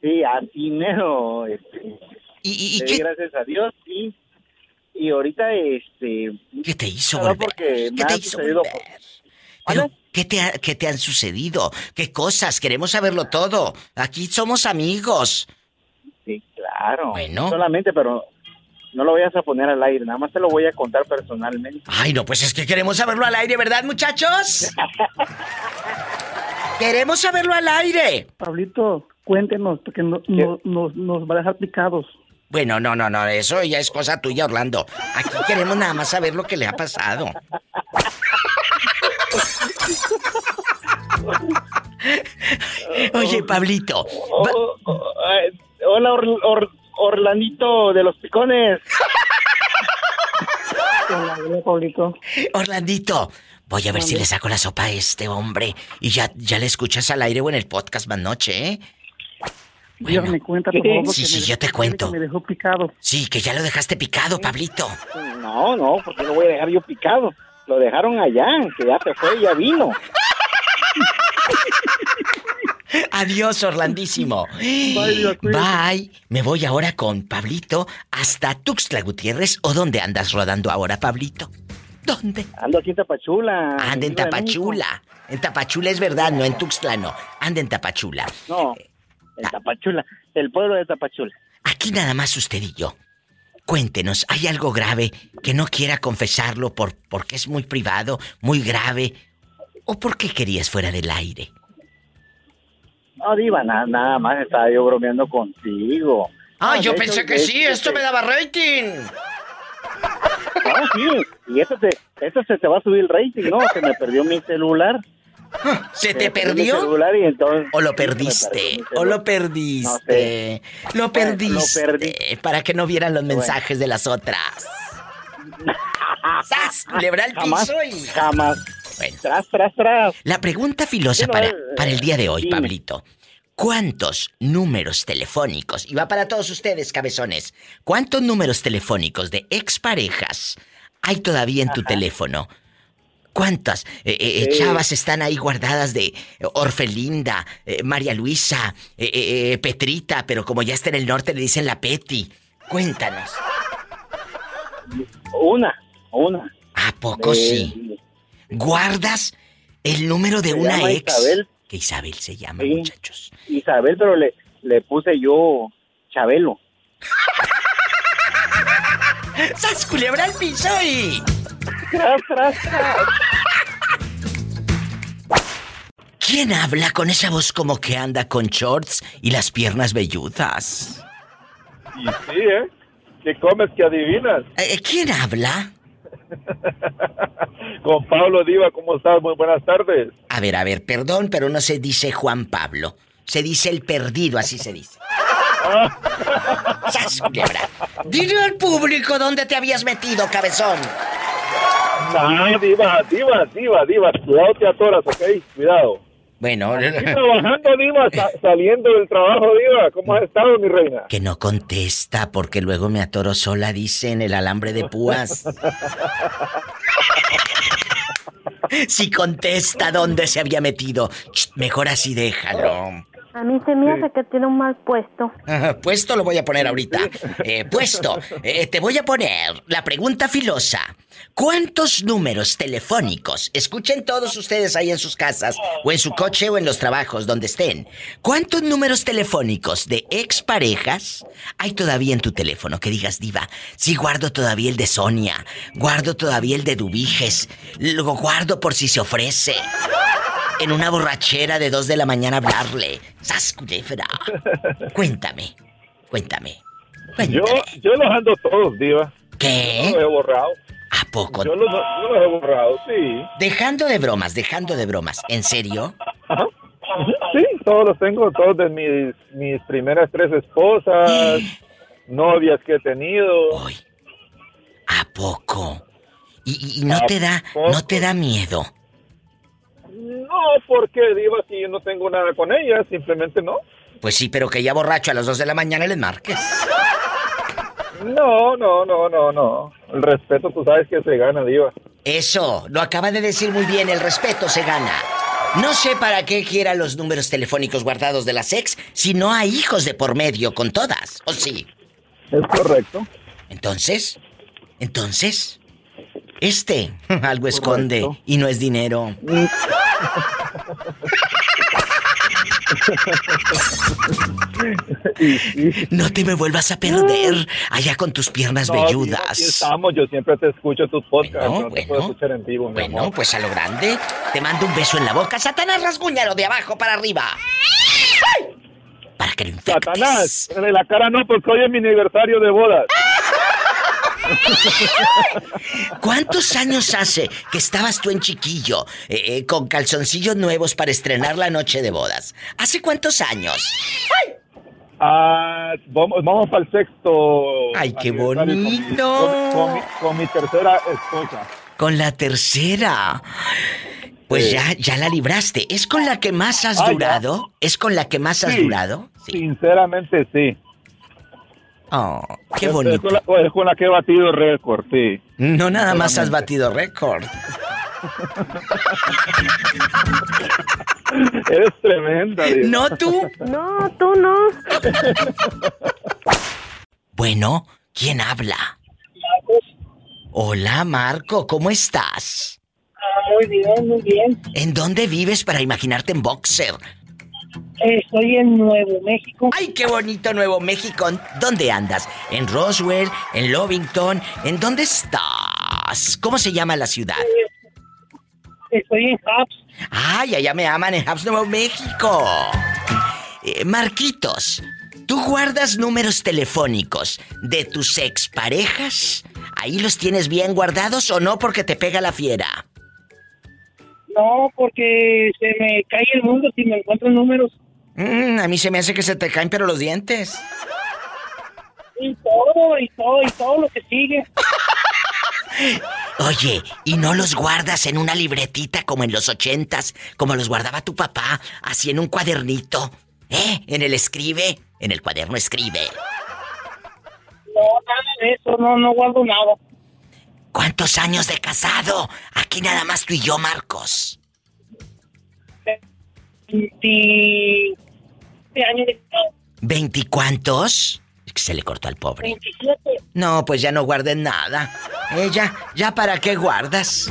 Sí, así mero, este, ¿Y, qué? Gracias a Dios, sí. Y ahorita, este... ¿Qué te hizo volver? ¿Qué te hizo volver? ¿Qué te, ¿qué te han sucedido? ¿Qué cosas? Queremos saberlo todo. Aquí somos amigos. Sí, claro. Bueno. Solamente, pero no lo vayas a poner al aire, nada más te lo voy a contar personalmente. Ay, no, pues es que queremos saberlo al aire, ¿verdad, muchachos? (laughs) queremos saberlo al aire. Pablito, cuéntenos, porque no, nos va a dejar picados. Bueno, no, no, no, eso ya es cosa tuya, Orlando. Aquí queremos nada más saber lo que le ha pasado. (laughs) (laughs) Oye, Pablito. Oh, oh, hola, Or, Orlandito de los Picones. (laughs) Orlandito, voy a ver si le saco la sopa a este hombre. Y ya, ya le escuchas al aire o en el podcast más noche, ¿eh? Bueno, me cuenta, por favor, sí, sí, yo te cuento. Me dejó picado. Sí, que ya lo dejaste picado, Pablito. No, no, porque lo voy a dejar yo picado. Lo dejaron allá, que ya se fue, ya vino. Adiós, Orlandísimo. Bye, Me voy ahora con Pablito hasta Tuxtla Gutiérrez. ¿O dónde andas rodando ahora, Pablito? ¿Dónde? Ando aquí en Tapachula. Anda en Tapachula. En Tapachula es verdad, no en Tuxtla, no. Anda en Tapachula. No, en Tapachula. El pueblo de Tapachula. Aquí nada más usted y yo. Cuéntenos, ¿hay algo grave que no quiera confesarlo por, porque es muy privado, muy grave? ¿O por qué querías fuera del aire? No, Diva, nada, nada más estaba yo bromeando contigo. Ah, yo pensé que sí, esto me daba rating. No, sí, y eso, te, eso se te va a subir el rating, ¿no? Se me perdió mi celular. (laughs) ¿Se te perdió? y entonces, ¿O lo perdiste? ¿O lo perdiste? Lo perdiste. Lo perdí. Para que no vieran los mensajes de las otras. (laughs) ¡Sas! Culebra el piso y... Jamás. Tras, tras, tras. La pregunta filosa para, para el día de hoy, Pablito. ¿Cuántos números telefónicos, y va para todos ustedes, cabezones, cuántos números telefónicos de exparejas hay todavía en tu teléfono? ¿Cuántas eh, eh, eh, chavas están ahí guardadas de Orfelinda, María Luisa, Petrita, pero como ya está en el norte le dicen la Peti? Cuéntanos. Una, una. ¿A poco sí? ¿Guardas el número de una ex? Isabel. Que Isabel se llama, muchachos. Isabel, pero le, le puse yo Chabelo. (laughs) ¡Sas culebra al piso y... Tras, tras, tras. ¿Quién habla con esa voz como que anda con shorts y las piernas velludas? Y sí, ¿eh? ¿Qué comes que adivinas? Eh, ¿Quién habla? (laughs) Con Pablo Diva, ¿cómo estás? Muy buenas tardes. A ver, a ver, perdón, pero no se dice Juan Pablo. Se dice el perdido, así se dice. (laughs) Dile al público dónde te habías metido, cabezón. No, diva, diva, diva, diva. Cuidado te atoras, ¿ok? Cuidado. Bueno, (laughs) trabajando, Diva, saliendo del trabajo, Diva. ¿Cómo has estado, mi reina? Que no contesta porque luego me atoro sola, dice en el alambre de púas. (laughs) si contesta dónde se había metido, mejor así déjalo. A mí se me hace que tiene un mal puesto. puesto lo voy a poner ahorita. Eh, puesto. Eh, te voy a poner la pregunta filosa. ¿Cuántos números telefónicos, escuchen todos ustedes ahí en sus casas, o en su coche o en los trabajos, donde estén, ¿cuántos números telefónicos de exparejas hay todavía en tu teléfono? Que digas, diva, sí guardo todavía el de Sonia, guardo todavía el de Dubiges, lo guardo por si se ofrece. En una borrachera de dos de la mañana hablarle. ¡Sas, Cuéntame, cuéntame. Yo, yo los ando todos, diva. ¿Qué? Yo los he borrado. ¿A poco? Yo los, he borrado, sí. Dejando de bromas, dejando de bromas. ¿En serio? Ajá. Sí, todos los tengo, todos de mis, mis primeras tres esposas, (gasps) novias que he tenido. ¿A poco? ¿Y, no te da, no te da miedo? No, porque digo si yo no tengo nada con ellas, simplemente no. Pues sí, pero que ya borracho a las dos de la mañana les marques. No, no, no, no, no. El respeto, tú sabes que se gana, Diva. Eso, lo acaba de decir muy bien, el respeto se gana. No sé para qué quiera los números telefónicos guardados de las ex si no hay hijos de por medio con todas, ¿o sí? Es correcto. Entonces, entonces, este (laughs) algo esconde y no es dinero. No te me vuelvas a perder allá con tus piernas velludas. estamos, yo siempre te escucho tus podcasts, no te puedo escuchar en vivo. bueno, pues a lo grande, te mando un beso en la boca. Satanás, rasguñalo de abajo para arriba. Para que lo infectes. Satanás, de la cara no, porque hoy es mi aniversario de bodas. ¿Cuántos años hace que estabas tú en chiquillo eh, eh, con calzoncillos nuevos para estrenar la noche de bodas? ¿Hace cuántos años? Ah, vamos, vamos para el sexto. ¡Ay, qué bonito! Con mi, tercera esposa. Con la tercera. Pues ya, ya la libraste. ¿Es con la que más has ah, durado? ¿Es con la que más has durado? Sinceramente sí. Oh, qué bonito. Es con, la, que he batido récord, sí. No nada más has batido récord. (laughs) Eres tremenda, ¿No tú? No, tú no. bueno, ¿quién habla? Hola, Marco, ¿cómo estás? Ah, muy bien, muy bien. ¿En dónde vives para imaginarte en boxer? Estoy en Nuevo México. ¡Ay, qué bonito Nuevo México! ¿Dónde andas? ¿En Roswell? ¿En Lovington? ¿En dónde estás? ¿Cómo se llama la ciudad? Estoy en Hubs. ¡Ay, allá me aman en Hubs, Nuevo México! Eh, Marquitos, ¿tú guardas números telefónicos de tus exparejas? ¿Ahí los tienes bien guardados o no porque te pega la fiera? No, porque se me cae el mundo si me encuentro números. Mm, a mí se me hace que se te caen pero los dientes. Y todo, y todo, y todo lo que sigue. (laughs) Oye, ¿y no los guardas en una libretita como en los ochentas, como los guardaba tu papá, así en un cuadernito? ¿Eh? ¿En el escribe? En el cuaderno escribe. No, nada de eso, no, no guardo nada. ¿Cuántos años de casado? Aquí nada más tú y yo, Marcos. 20 años de. Se le cortó al pobre. 27. No, pues ya no guarden nada. Ella, eh, ¿ya para qué guardas?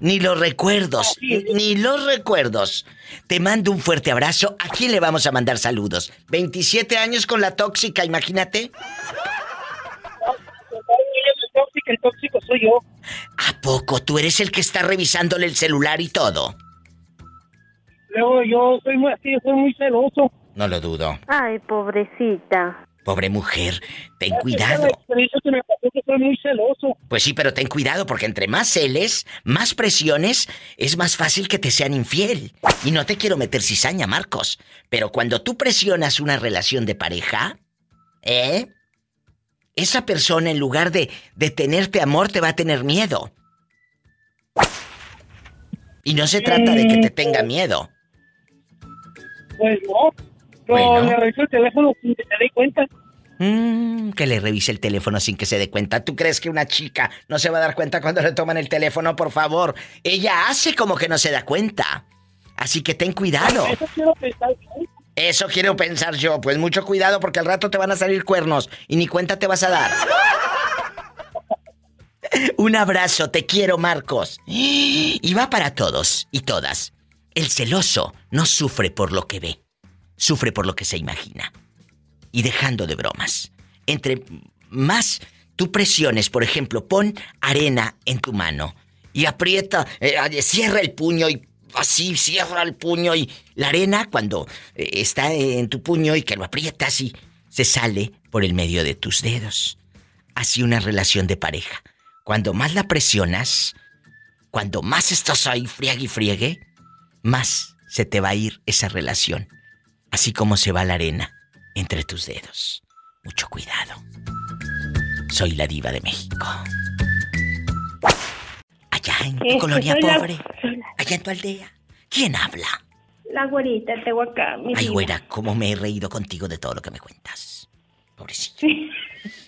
Ni los recuerdos, ni los recuerdos. Te mando un fuerte abrazo. ¿A quién le vamos a mandar saludos? 27 años con la tóxica, imagínate el tóxico soy yo. ¿A poco? ¿Tú eres el que está revisándole el celular y todo? Luego yo soy muy así, soy muy celoso. No lo dudo. Ay, pobrecita. Pobre mujer, ten cuidado. soy muy celoso. Pues sí, pero ten cuidado porque entre más celes, más presiones, es más fácil que te sean infiel. Y no te quiero meter cizaña, Marcos, pero cuando tú presionas una relación de pareja, ¿eh? esa persona en lugar de, de tenerte amor te va a tener miedo. Y no se trata de que te tenga miedo. Pues no. Pero le reviso el teléfono sin que se dé cuenta. Mm, que le revise el teléfono sin que se dé cuenta. ¿Tú crees que una chica no se va a dar cuenta cuando le toman el teléfono? Por favor. Ella hace como que no se da cuenta. Así que ten cuidado. Eso quiero pensar Eso quiero pensar yo. Pues mucho cuidado porque al rato te van a salir cuernos y ni cuenta te vas a dar. (laughs) Un abrazo, te quiero, Marcos. (gasps) Y va para todos y todas. El celoso no sufre por lo que ve, sufre por lo que se imagina. Y dejando de bromas, entre más tú presiones, por ejemplo, pon arena en tu mano y aprieta, eh, cierra el puño y así cierra el puño y la arena cuando eh, está en tu puño y que lo aprietas y se sale por el medio de tus dedos. Así una relación de pareja. Cuando más la presionas, cuando más estás ahí friegue y friegue, más se te va a ir esa relación. Así como se va la arena entre tus dedos. Mucho cuidado. Soy la diva de México. Allá en tu colonia la- pobre, allá en tu aldea, ¿quién habla? La güerita de Tehuacán, Ay, diva. güera, cómo me he reído contigo de todo lo que me cuentas. Pobrecito.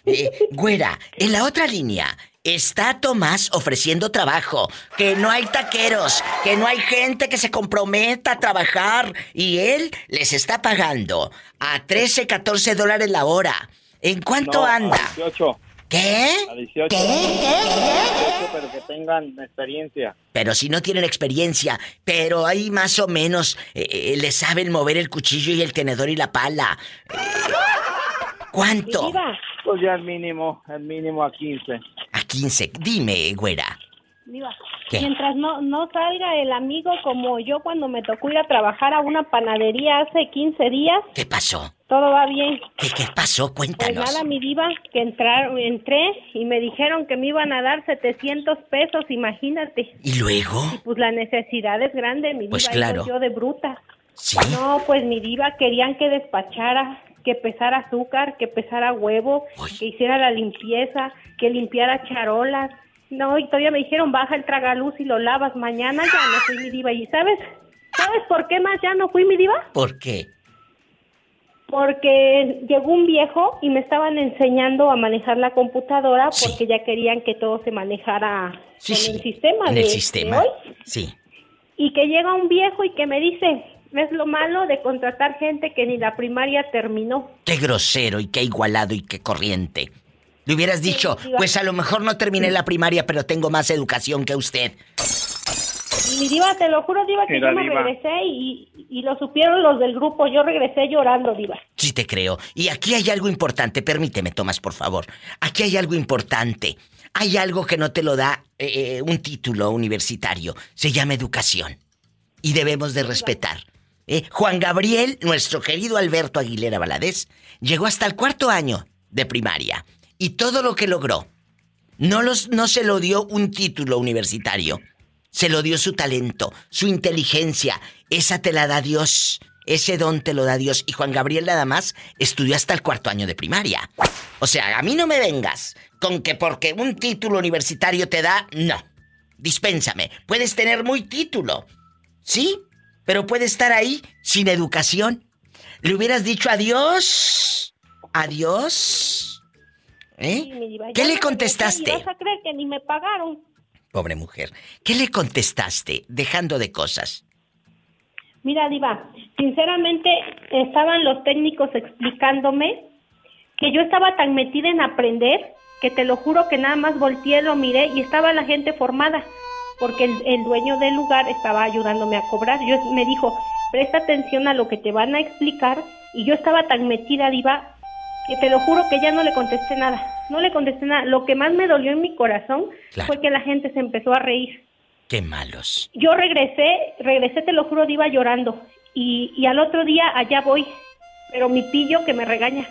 Eh, güera, en la otra línea está Tomás ofreciendo trabajo, que no hay taqueros, que no hay gente que se comprometa a trabajar y él les está pagando a 13, 14 dólares la hora. ¿En cuánto No, a anda? 18. ¿Qué? A 18. ¿Qué? A 18, pero que tengan experiencia. Pero si no tienen experiencia, pero ahí más o menos eh, eh, le saben mover el cuchillo y el tenedor y la pala. Eh, ¿Cuánto? Pues ya el mínimo, el mínimo a 15. A 15. Dime, güera. Diva, ¿Qué? Mientras no, no salga el amigo como yo cuando me tocó ir a trabajar a una panadería hace 15 días, ¿Qué pasó? todo va bien. ¿Qué, qué pasó? Pues Cuéntanos. nada, mi diva, que entrar, entré y me dijeron que me iban a dar 700 pesos, imagínate. ¿Y luego? Y pues la necesidad es grande, mi Pues diva, claro. y yo de bruta. Sí. No, pues mi diva querían que despachara, que pesara azúcar, que pesara huevo, que hiciera la limpieza, que limpiara charolas. No, y todavía me dijeron, baja el tragaluz y lo lavas mañana, ya no fui mi diva. ¿Y sabes? ¿Sabes por qué más ya no fui mi diva? ¿Por qué? Porque llegó un viejo y me estaban enseñando a manejar la computadora porque ya querían que todo se manejara Sí, sí. el sistema En de, el de sistema. hoy. Sí. Y que llega un viejo y que me dice, ¿ves lo malo de contratar gente que ni la primaria terminó? Qué grosero y qué igualado y qué corriente. Le hubieras dicho, pues a lo mejor no terminé la primaria, pero tengo más educación que usted. Y mi diva, te lo juro, diva, que yo me diva. regresé y, y lo supieron los del grupo. Yo regresé llorando, diva. Sí te creo. Y aquí hay algo importante. Permíteme, Tomás, por favor. Aquí hay algo importante. Hay algo que no te lo da eh, un título universitario. Se llama educación. Y debemos de respetar. Eh, Juan Gabriel, nuestro querido Alberto Aguilera Valadez, llegó hasta el cuarto año de primaria. Y todo lo que logró, no, los, no se lo dio un título universitario. Se lo dio su talento, su inteligencia. Esa te la da Dios. Ese don te lo da Dios. Y Juan Gabriel nada más estudió hasta el cuarto año de primaria. O sea, a mí no me vengas con que porque un título universitario te da, no. Dispénsame. Puedes tener muy título. Sí, pero puedes estar ahí sin educación. Le hubieras dicho adiós. Adiós. ¿Eh? Sí, ¿Qué le contestaste? vas a creer que ni me pagaron. Pobre mujer. ¿Qué le contestaste dejando de cosas? Mira, Diva, sinceramente estaban los técnicos explicándome que yo estaba tan metida en aprender que te lo juro que nada más volteé, lo miré y estaba la gente formada porque el, el dueño del lugar estaba ayudándome a cobrar. Yo me dijo, presta atención a lo que te van a explicar y yo estaba tan metida, Diva, que te lo juro que ya no le contesté nada. No le contesté nada. Lo que más me dolió en mi corazón Claro. fue que la gente se empezó a reír Qué malos. yo regresé, regresé, te lo juro, iba llorando. Y, y al otro día allá voy. Pero mi pillo que me regaña.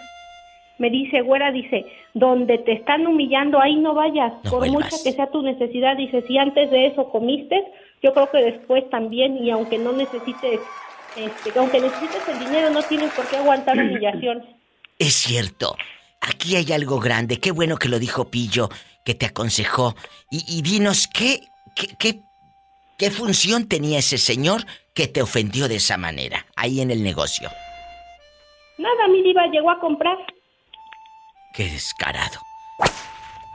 Me dice, güera, dice, donde te están humillando, ahí no vayas. Por mucha que sea tu necesidad, dice, si antes de eso comiste, yo creo que después también. Y aunque no necesites, este, aunque necesites el dinero, no tienes por qué aguantar (clears throat) humillación. Es cierto. Aquí hay algo grande. Qué bueno que lo dijo Pillo, que te aconsejó. Y, y dinos, ¿qué, qué, qué, qué función tenía ese señor que te ofendió de esa manera, ahí en el negocio? Nada, mi diva llegó a comprar. Qué descarado.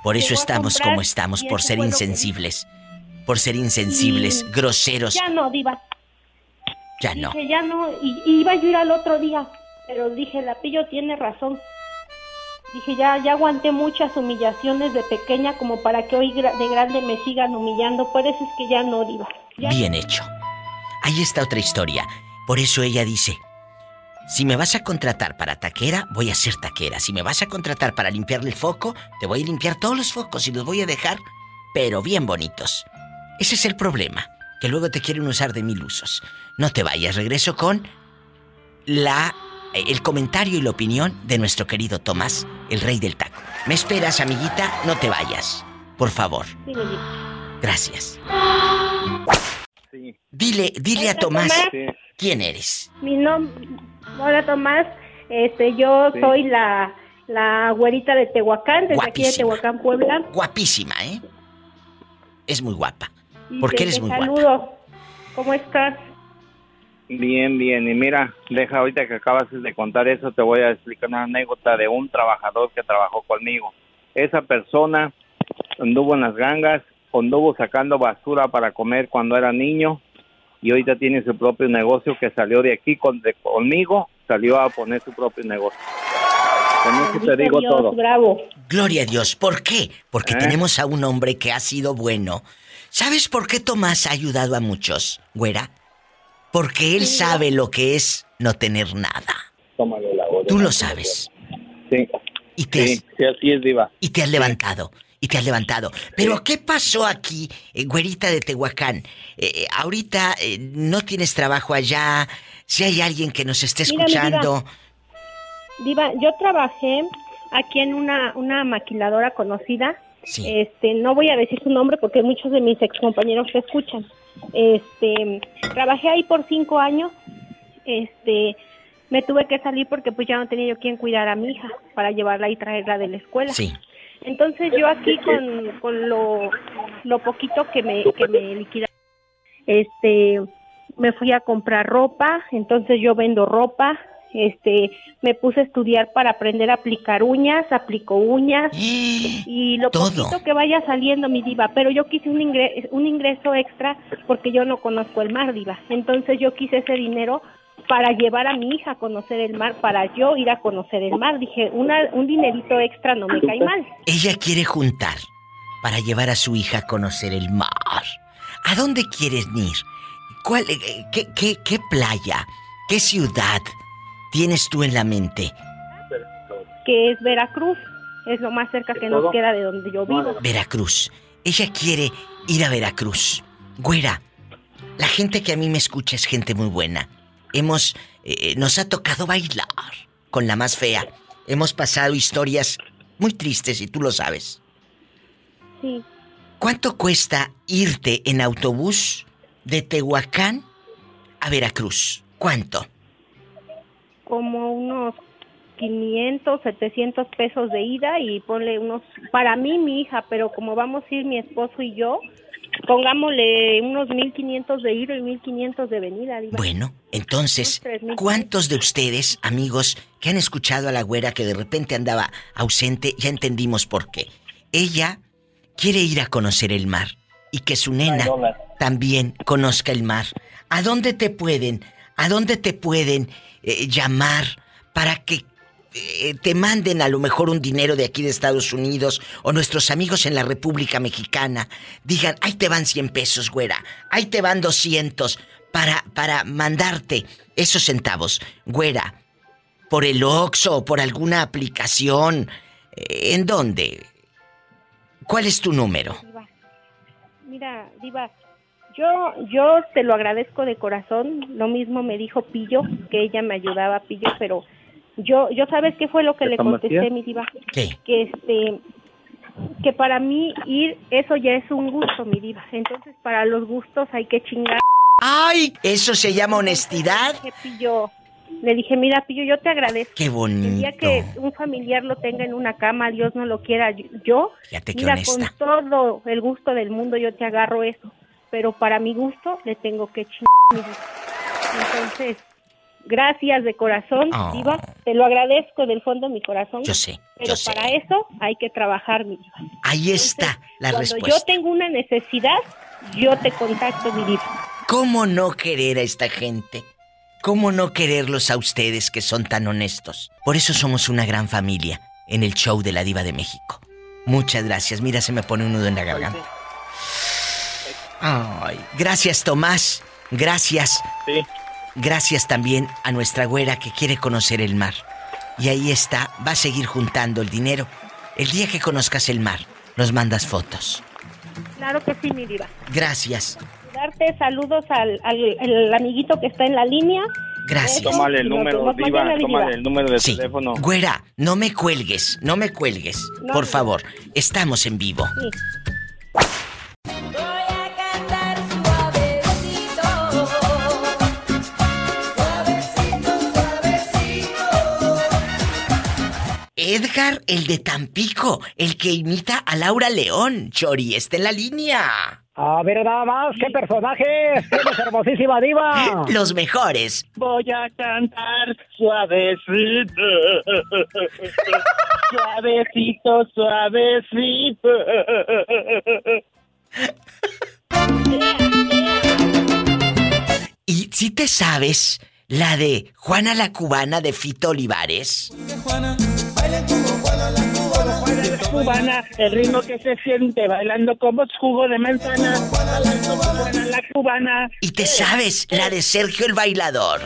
Por eso estamos como estamos, por ser insensibles. Por ser insensibles, groseros. Ya no, diva. Ya no. Dije, ya no, y, y iba yo a ir al otro día, pero dije, la pillo tiene razón. Dije, ya, ya aguanté muchas humillaciones de pequeña como para que hoy de grande me sigan humillando, por eso es que ya no, Diva. Ya- Bien hecho. Ahí está otra historia. Por eso ella dice, si me vas a contratar para taquera, voy a ser taquera. Si me vas a contratar para limpiarle el foco, te voy a limpiar todos los focos y los voy a dejar, pero bien bonitos. Ese es el problema, que luego te quieren usar de mil usos. No te vayas, regreso con la el comentario y la opinión de nuestro querido Tomás, el rey del taco. ¿Me esperas, amiguita? No te vayas. Por favor. Sí. Gracias. Dile, dile a Tomás. quién eres. Mi nombre, hola Tomás, este, yo Sí. soy la, la güerita de Tehuacán, desde aquí de. Tehuacán, Puebla. Guapísima, ¿eh? Es muy guapa. Porque eres te muy guapa. saludo. ¿Cómo estás? Bien, bien. Y mira, deja ahorita que acabas de contar eso, te voy a explicar una anécdota de un trabajador que trabajó conmigo. Esa persona anduvo en las gangas, anduvo sacando basura para comer cuando era niño y ahorita tiene su propio negocio que salió de aquí con, de- conmigo, salió a poner su propio negocio. Con eso te digo Dios, todo. Bravo. Gloria a Dios. ¿Por qué? Porque ¿Eh? tenemos a un hombre que ha sido bueno. ¿Sabes por qué Tomás ha ayudado a muchos, güera? Porque él sabe lo que es no tener nada. Tómale la olla. Tú lo sabes. Sí. Y te, Sí, sí, así es, Diva. y te has levantado. Y te has levantado. Pero ¿qué pasó aquí, eh, güerita de Tehuacán? Eh, eh, ahorita eh, no tienes trabajo allá. Si hay alguien que nos esté diva. escuchando. Diva, yo trabajé aquí en una, una maquiladora conocida. Este, no voy a decir su nombre porque muchos de mis excompañeros te escuchan. Este, trabajé ahí por cinco años. Este, me tuve que salir porque pues ya no tenía yo quien cuidar a mi hija para llevarla y traerla de la escuela. Sí. Entonces yo aquí con, con lo, lo poquito que me, que me liquidaron, este, me fui a comprar ropa, entonces yo vendo ropa, este, me puse a estudiar para aprender a aplicar uñas, aplico uñas (gasps) y lo Todo. poquito que vaya saliendo mi diva, pero yo quise un ingreso, un ingreso extra porque yo no conozco el mar diva, entonces yo quise ese dinero para llevar a mi hija a conocer el mar, para yo ir a conocer el mar, dije, una, un dinerito extra no me cae mal. Ella quiere juntar para llevar a su hija a conocer el mar. ¿A dónde quieres ir? ¿Cuál, eh, qué, qué, qué playa, qué ciudad tienes tú en la mente? que es Veracruz, es lo más cerca que nos queda de donde yo vivo. Veracruz. Ella quiere ir a Veracruz. Güera, la gente que a mí me escucha es gente muy buena. Hemos, eh, nos ha tocado bailar con la más fea. Hemos pasado historias muy tristes y tú lo sabes. Sí. ¿Cuánto cuesta irte en autobús de Tehuacán a Veracruz? ¿Cuánto? como unos 500, 700 pesos de ida y ponle unos, para mí mi hija, pero como vamos a ir mi esposo y yo, pongámosle unos 1500 de ida y 1500 de venida. diva. Bueno, entonces, Unos 3,000. ¿cuántos de ustedes, amigos, que han escuchado a la güera que de repente andaba ausente, ya entendimos por qué? Ella quiere ir a conocer el mar y que su nena también conozca el mar. ¿A dónde te pueden, a dónde te pueden eh, llamar para que eh, te manden a lo mejor un dinero de aquí de Estados Unidos o nuestros amigos en la República Mexicana digan, ahí te van 100 pesos, güera, ahí te van 200 para, para mandarte esos centavos, güera, por el Oxxo o por alguna aplicación, eh, ¿en dónde? ¿Cuál es tu número? Mira, Diva, yo, yo te lo agradezco de corazón. Lo mismo me dijo Pillo, que ella me ayudaba, Pillo, pero yo, yo sabes qué fue lo que ¿Qué le contesté, mi Diva. ¿Qué? Que este, que para mí ir, eso ya es un gusto, mi Diva. Entonces, para los gustos hay que chingar. ¡Ay! ¿Eso se llama honestidad? Le dije, Pillo, le dije, mira, Pillo, yo te agradezco. ¡Qué El bonito! día que un familiar lo tenga en una cama, Dios no lo quiera, yo, Fíjate mira, honesta. con todo el gusto del mundo yo te agarro eso, pero para mi gusto le tengo que chingar. Entonces, gracias de corazón, Oh. Diva, te lo agradezco del fondo de mi corazón. Yo sé, Pero yo sé. para eso hay que trabajar, mi Diva. Ahí está la Cuando respuesta. yo tengo una necesidad, yo te contacto, mi Diva. ¿Cómo no querer a esta gente? ¿Cómo no quererlos a ustedes que son tan honestos? Por eso somos una gran familia en el show de la Diva de México. Muchas gracias. Mira, se me pone un nudo en la garganta. Ay, gracias Tomás. Gracias. Sí. Gracias también a nuestra güera que quiere conocer el mar. Y ahí está, va a seguir juntando el dinero. El día que conozcas el mar, nos mandas fotos. Claro que sí, mi diva. Gracias. Darte saludos al, al, amiguito que está en la línea. Gracias. Tómale el número, diva, tómale el número de sí. teléfono. Güera, no me cuelgues, no me cuelgues. por favor, estamos en vivo. Sí. Edgar, el de Tampico, el que imita a Laura León. Chori, está en la línea. A ver nada más, qué personajes, tienes (laughs) hermosísima diva. Los mejores. Voy a cantar suavecito. (laughs) suavecito, suavecito. ¿Y si te sabes la de Juana la Cubana de Fito Olivares? Juana, cubana, el ritmo que se siente bailando como jugo de manzana. La cubana. ¿Y te sabes la de Sergio el Bailador?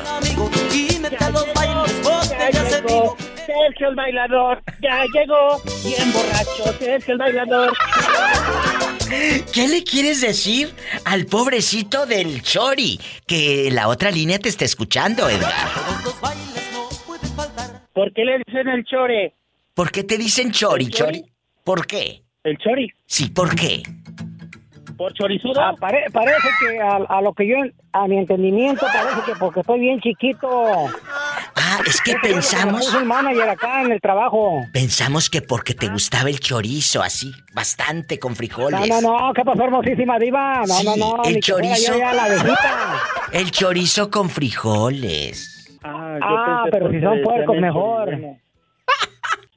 Sergio el Bailador, ya llegó, bien borracho Sergio el Bailador. ¿Qué le quieres decir al pobrecito del Chori? Que la otra línea te está escuchando, Edgar. ¿Por qué le dicen el Chore? ¿Por qué te dicen Chori, Chori? ¿Por qué? ¿El Chori? Sí, ¿por qué? ¿Por chorizudo? Ah, pare- parece que a, a lo que yo, a mi entendimiento, parece que porque estoy bien chiquito. Ah, es que pensamos... soy manager acá en el trabajo. Pensamos que porque te gustaba el chorizo, así, bastante con No, frijoles. no, no, ¿qué pasó, hermosísima diva? No, Sí, no, no, el que fuera chorizo. yo ya la abejita. El chorizo con frijoles. Ah, Ah, pero si son puercos, mejor.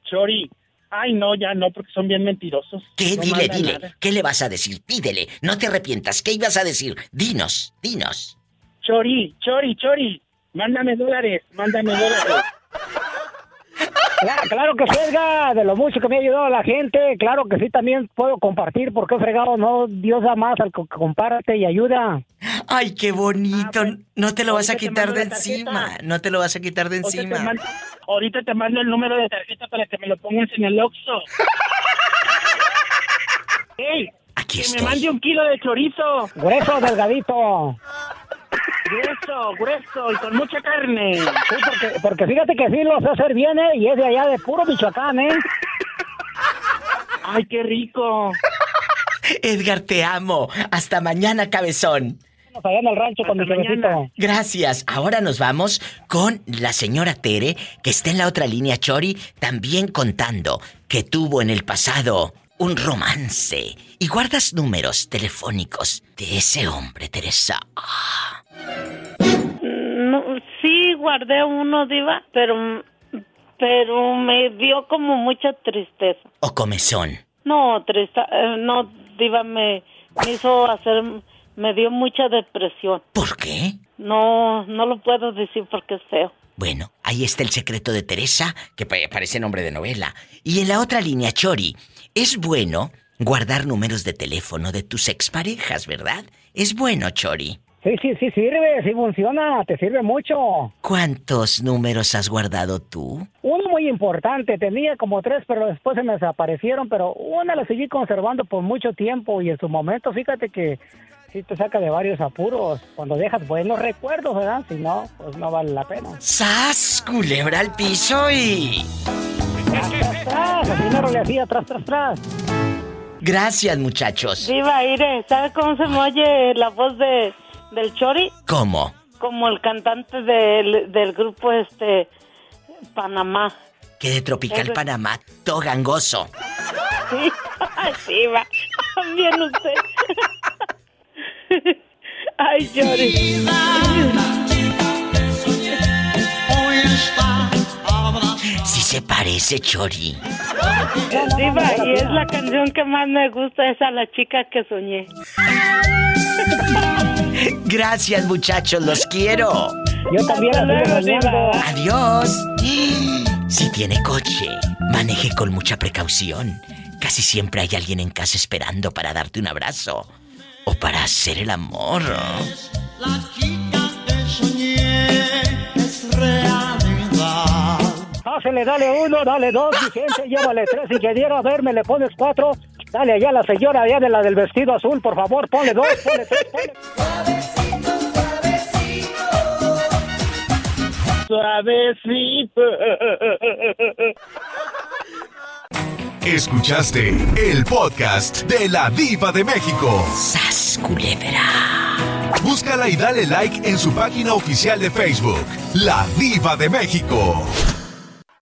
Chori. Ay, no, ya no, porque son bien mentirosos. ¿Qué? No dile, dile. nada. ¿Qué le vas a decir? Pídele. No te arrepientas. ¿Qué ibas a decir? Dinos, dinos. Chori, Chori, Chori. Mándame dólares, mándame dólares. (laughs) Claro, claro que sí, Edgar, de lo mucho que me ha ayudado la gente, claro que sí, también puedo compartir, porque fregado, no, Dios da más al que comparte y ayuda. Ay, qué bonito. no te lo vas a quitar de encima. No te lo vas a quitar de Ahorita te encima. mando- ahorita te mando el número de tarjeta para que me lo pongas en el Oxxo. (laughs) ¡Ey! Aquí que estoy. me mande un kilo de chorizo. Grueso, delgadito. (laughs) Grueso, grueso y con mucha carne. Sí, porque, porque fíjate que sí lo sé hacer bien, ¿eh? Y es de allá de puro Michoacán, ¿eh? ¡Ay, qué rico! Edgar, te amo. Hasta mañana, cabezón. Allá en el rancho con mi choricito. Gracias. Ahora nos vamos con la señora Tere, que está en la otra línea, Chori, también contando que tuvo en el pasado un romance. Y guardas números telefónicos de ese hombre, Teresa. No, sí guardé uno, diva, pero pero me dio como mucha tristeza. O comezón. No, tristeza, no, diva, me, me hizo hacer, me dio mucha depresión. ¿Por qué? No, no lo puedo decir porque es feo. Bueno, ahí está el secreto de Teresa, que pa- parece nombre de novela. Y en la otra línea, Chori, es bueno guardar números de teléfono de tus exparejas, ¿verdad? Es bueno, Chori. Sí, sí, sí sirve, sí funciona, te sirve mucho. ¿Cuántos números has guardado tú? Uno muy importante, tenía como tres, pero después se me desaparecieron, pero una la seguí conservando por mucho tiempo y en su momento, fíjate que sí te saca de varios apuros cuando dejas buenos recuerdos, ¿verdad? Si no, pues no vale la pena. ¡Sas! Culebra al piso y... Tras, tras, tras, así no le hacía, tras, tras, tras. Gracias, muchachos. Diva, Ire, ¿sabes cómo se me oye la voz de, del Chori? ¿Cómo? Como el cantante del, del grupo este Panamá. Que de Tropical Panamá, todo gangoso. Sí, (laughs) Ay, Diva, también usted. (laughs) Ay, Chori. Se parece, Chori. Diva, y es la canción que más me gusta, es a la chica que soñé. Gracias, muchachos, los quiero. Yo también. Adiós. Si tiene coche, maneje con mucha precaución. Casi siempre hay alguien en casa esperando para darte un abrazo o para hacer el amor. La chica que soñé es realidad. Pásele, dale uno, dale dos, mi gente, llévale tres. Ingeniero, a ver, me le pones cuatro. Dale allá a la señora, allá de la del vestido azul, por favor, ponle dos, ponle tres, ponle. suavecito. Escuchaste el podcast de la Diva de México. ¡Sas, Búscala y dale like en su página oficial de Facebook, La Diva de México.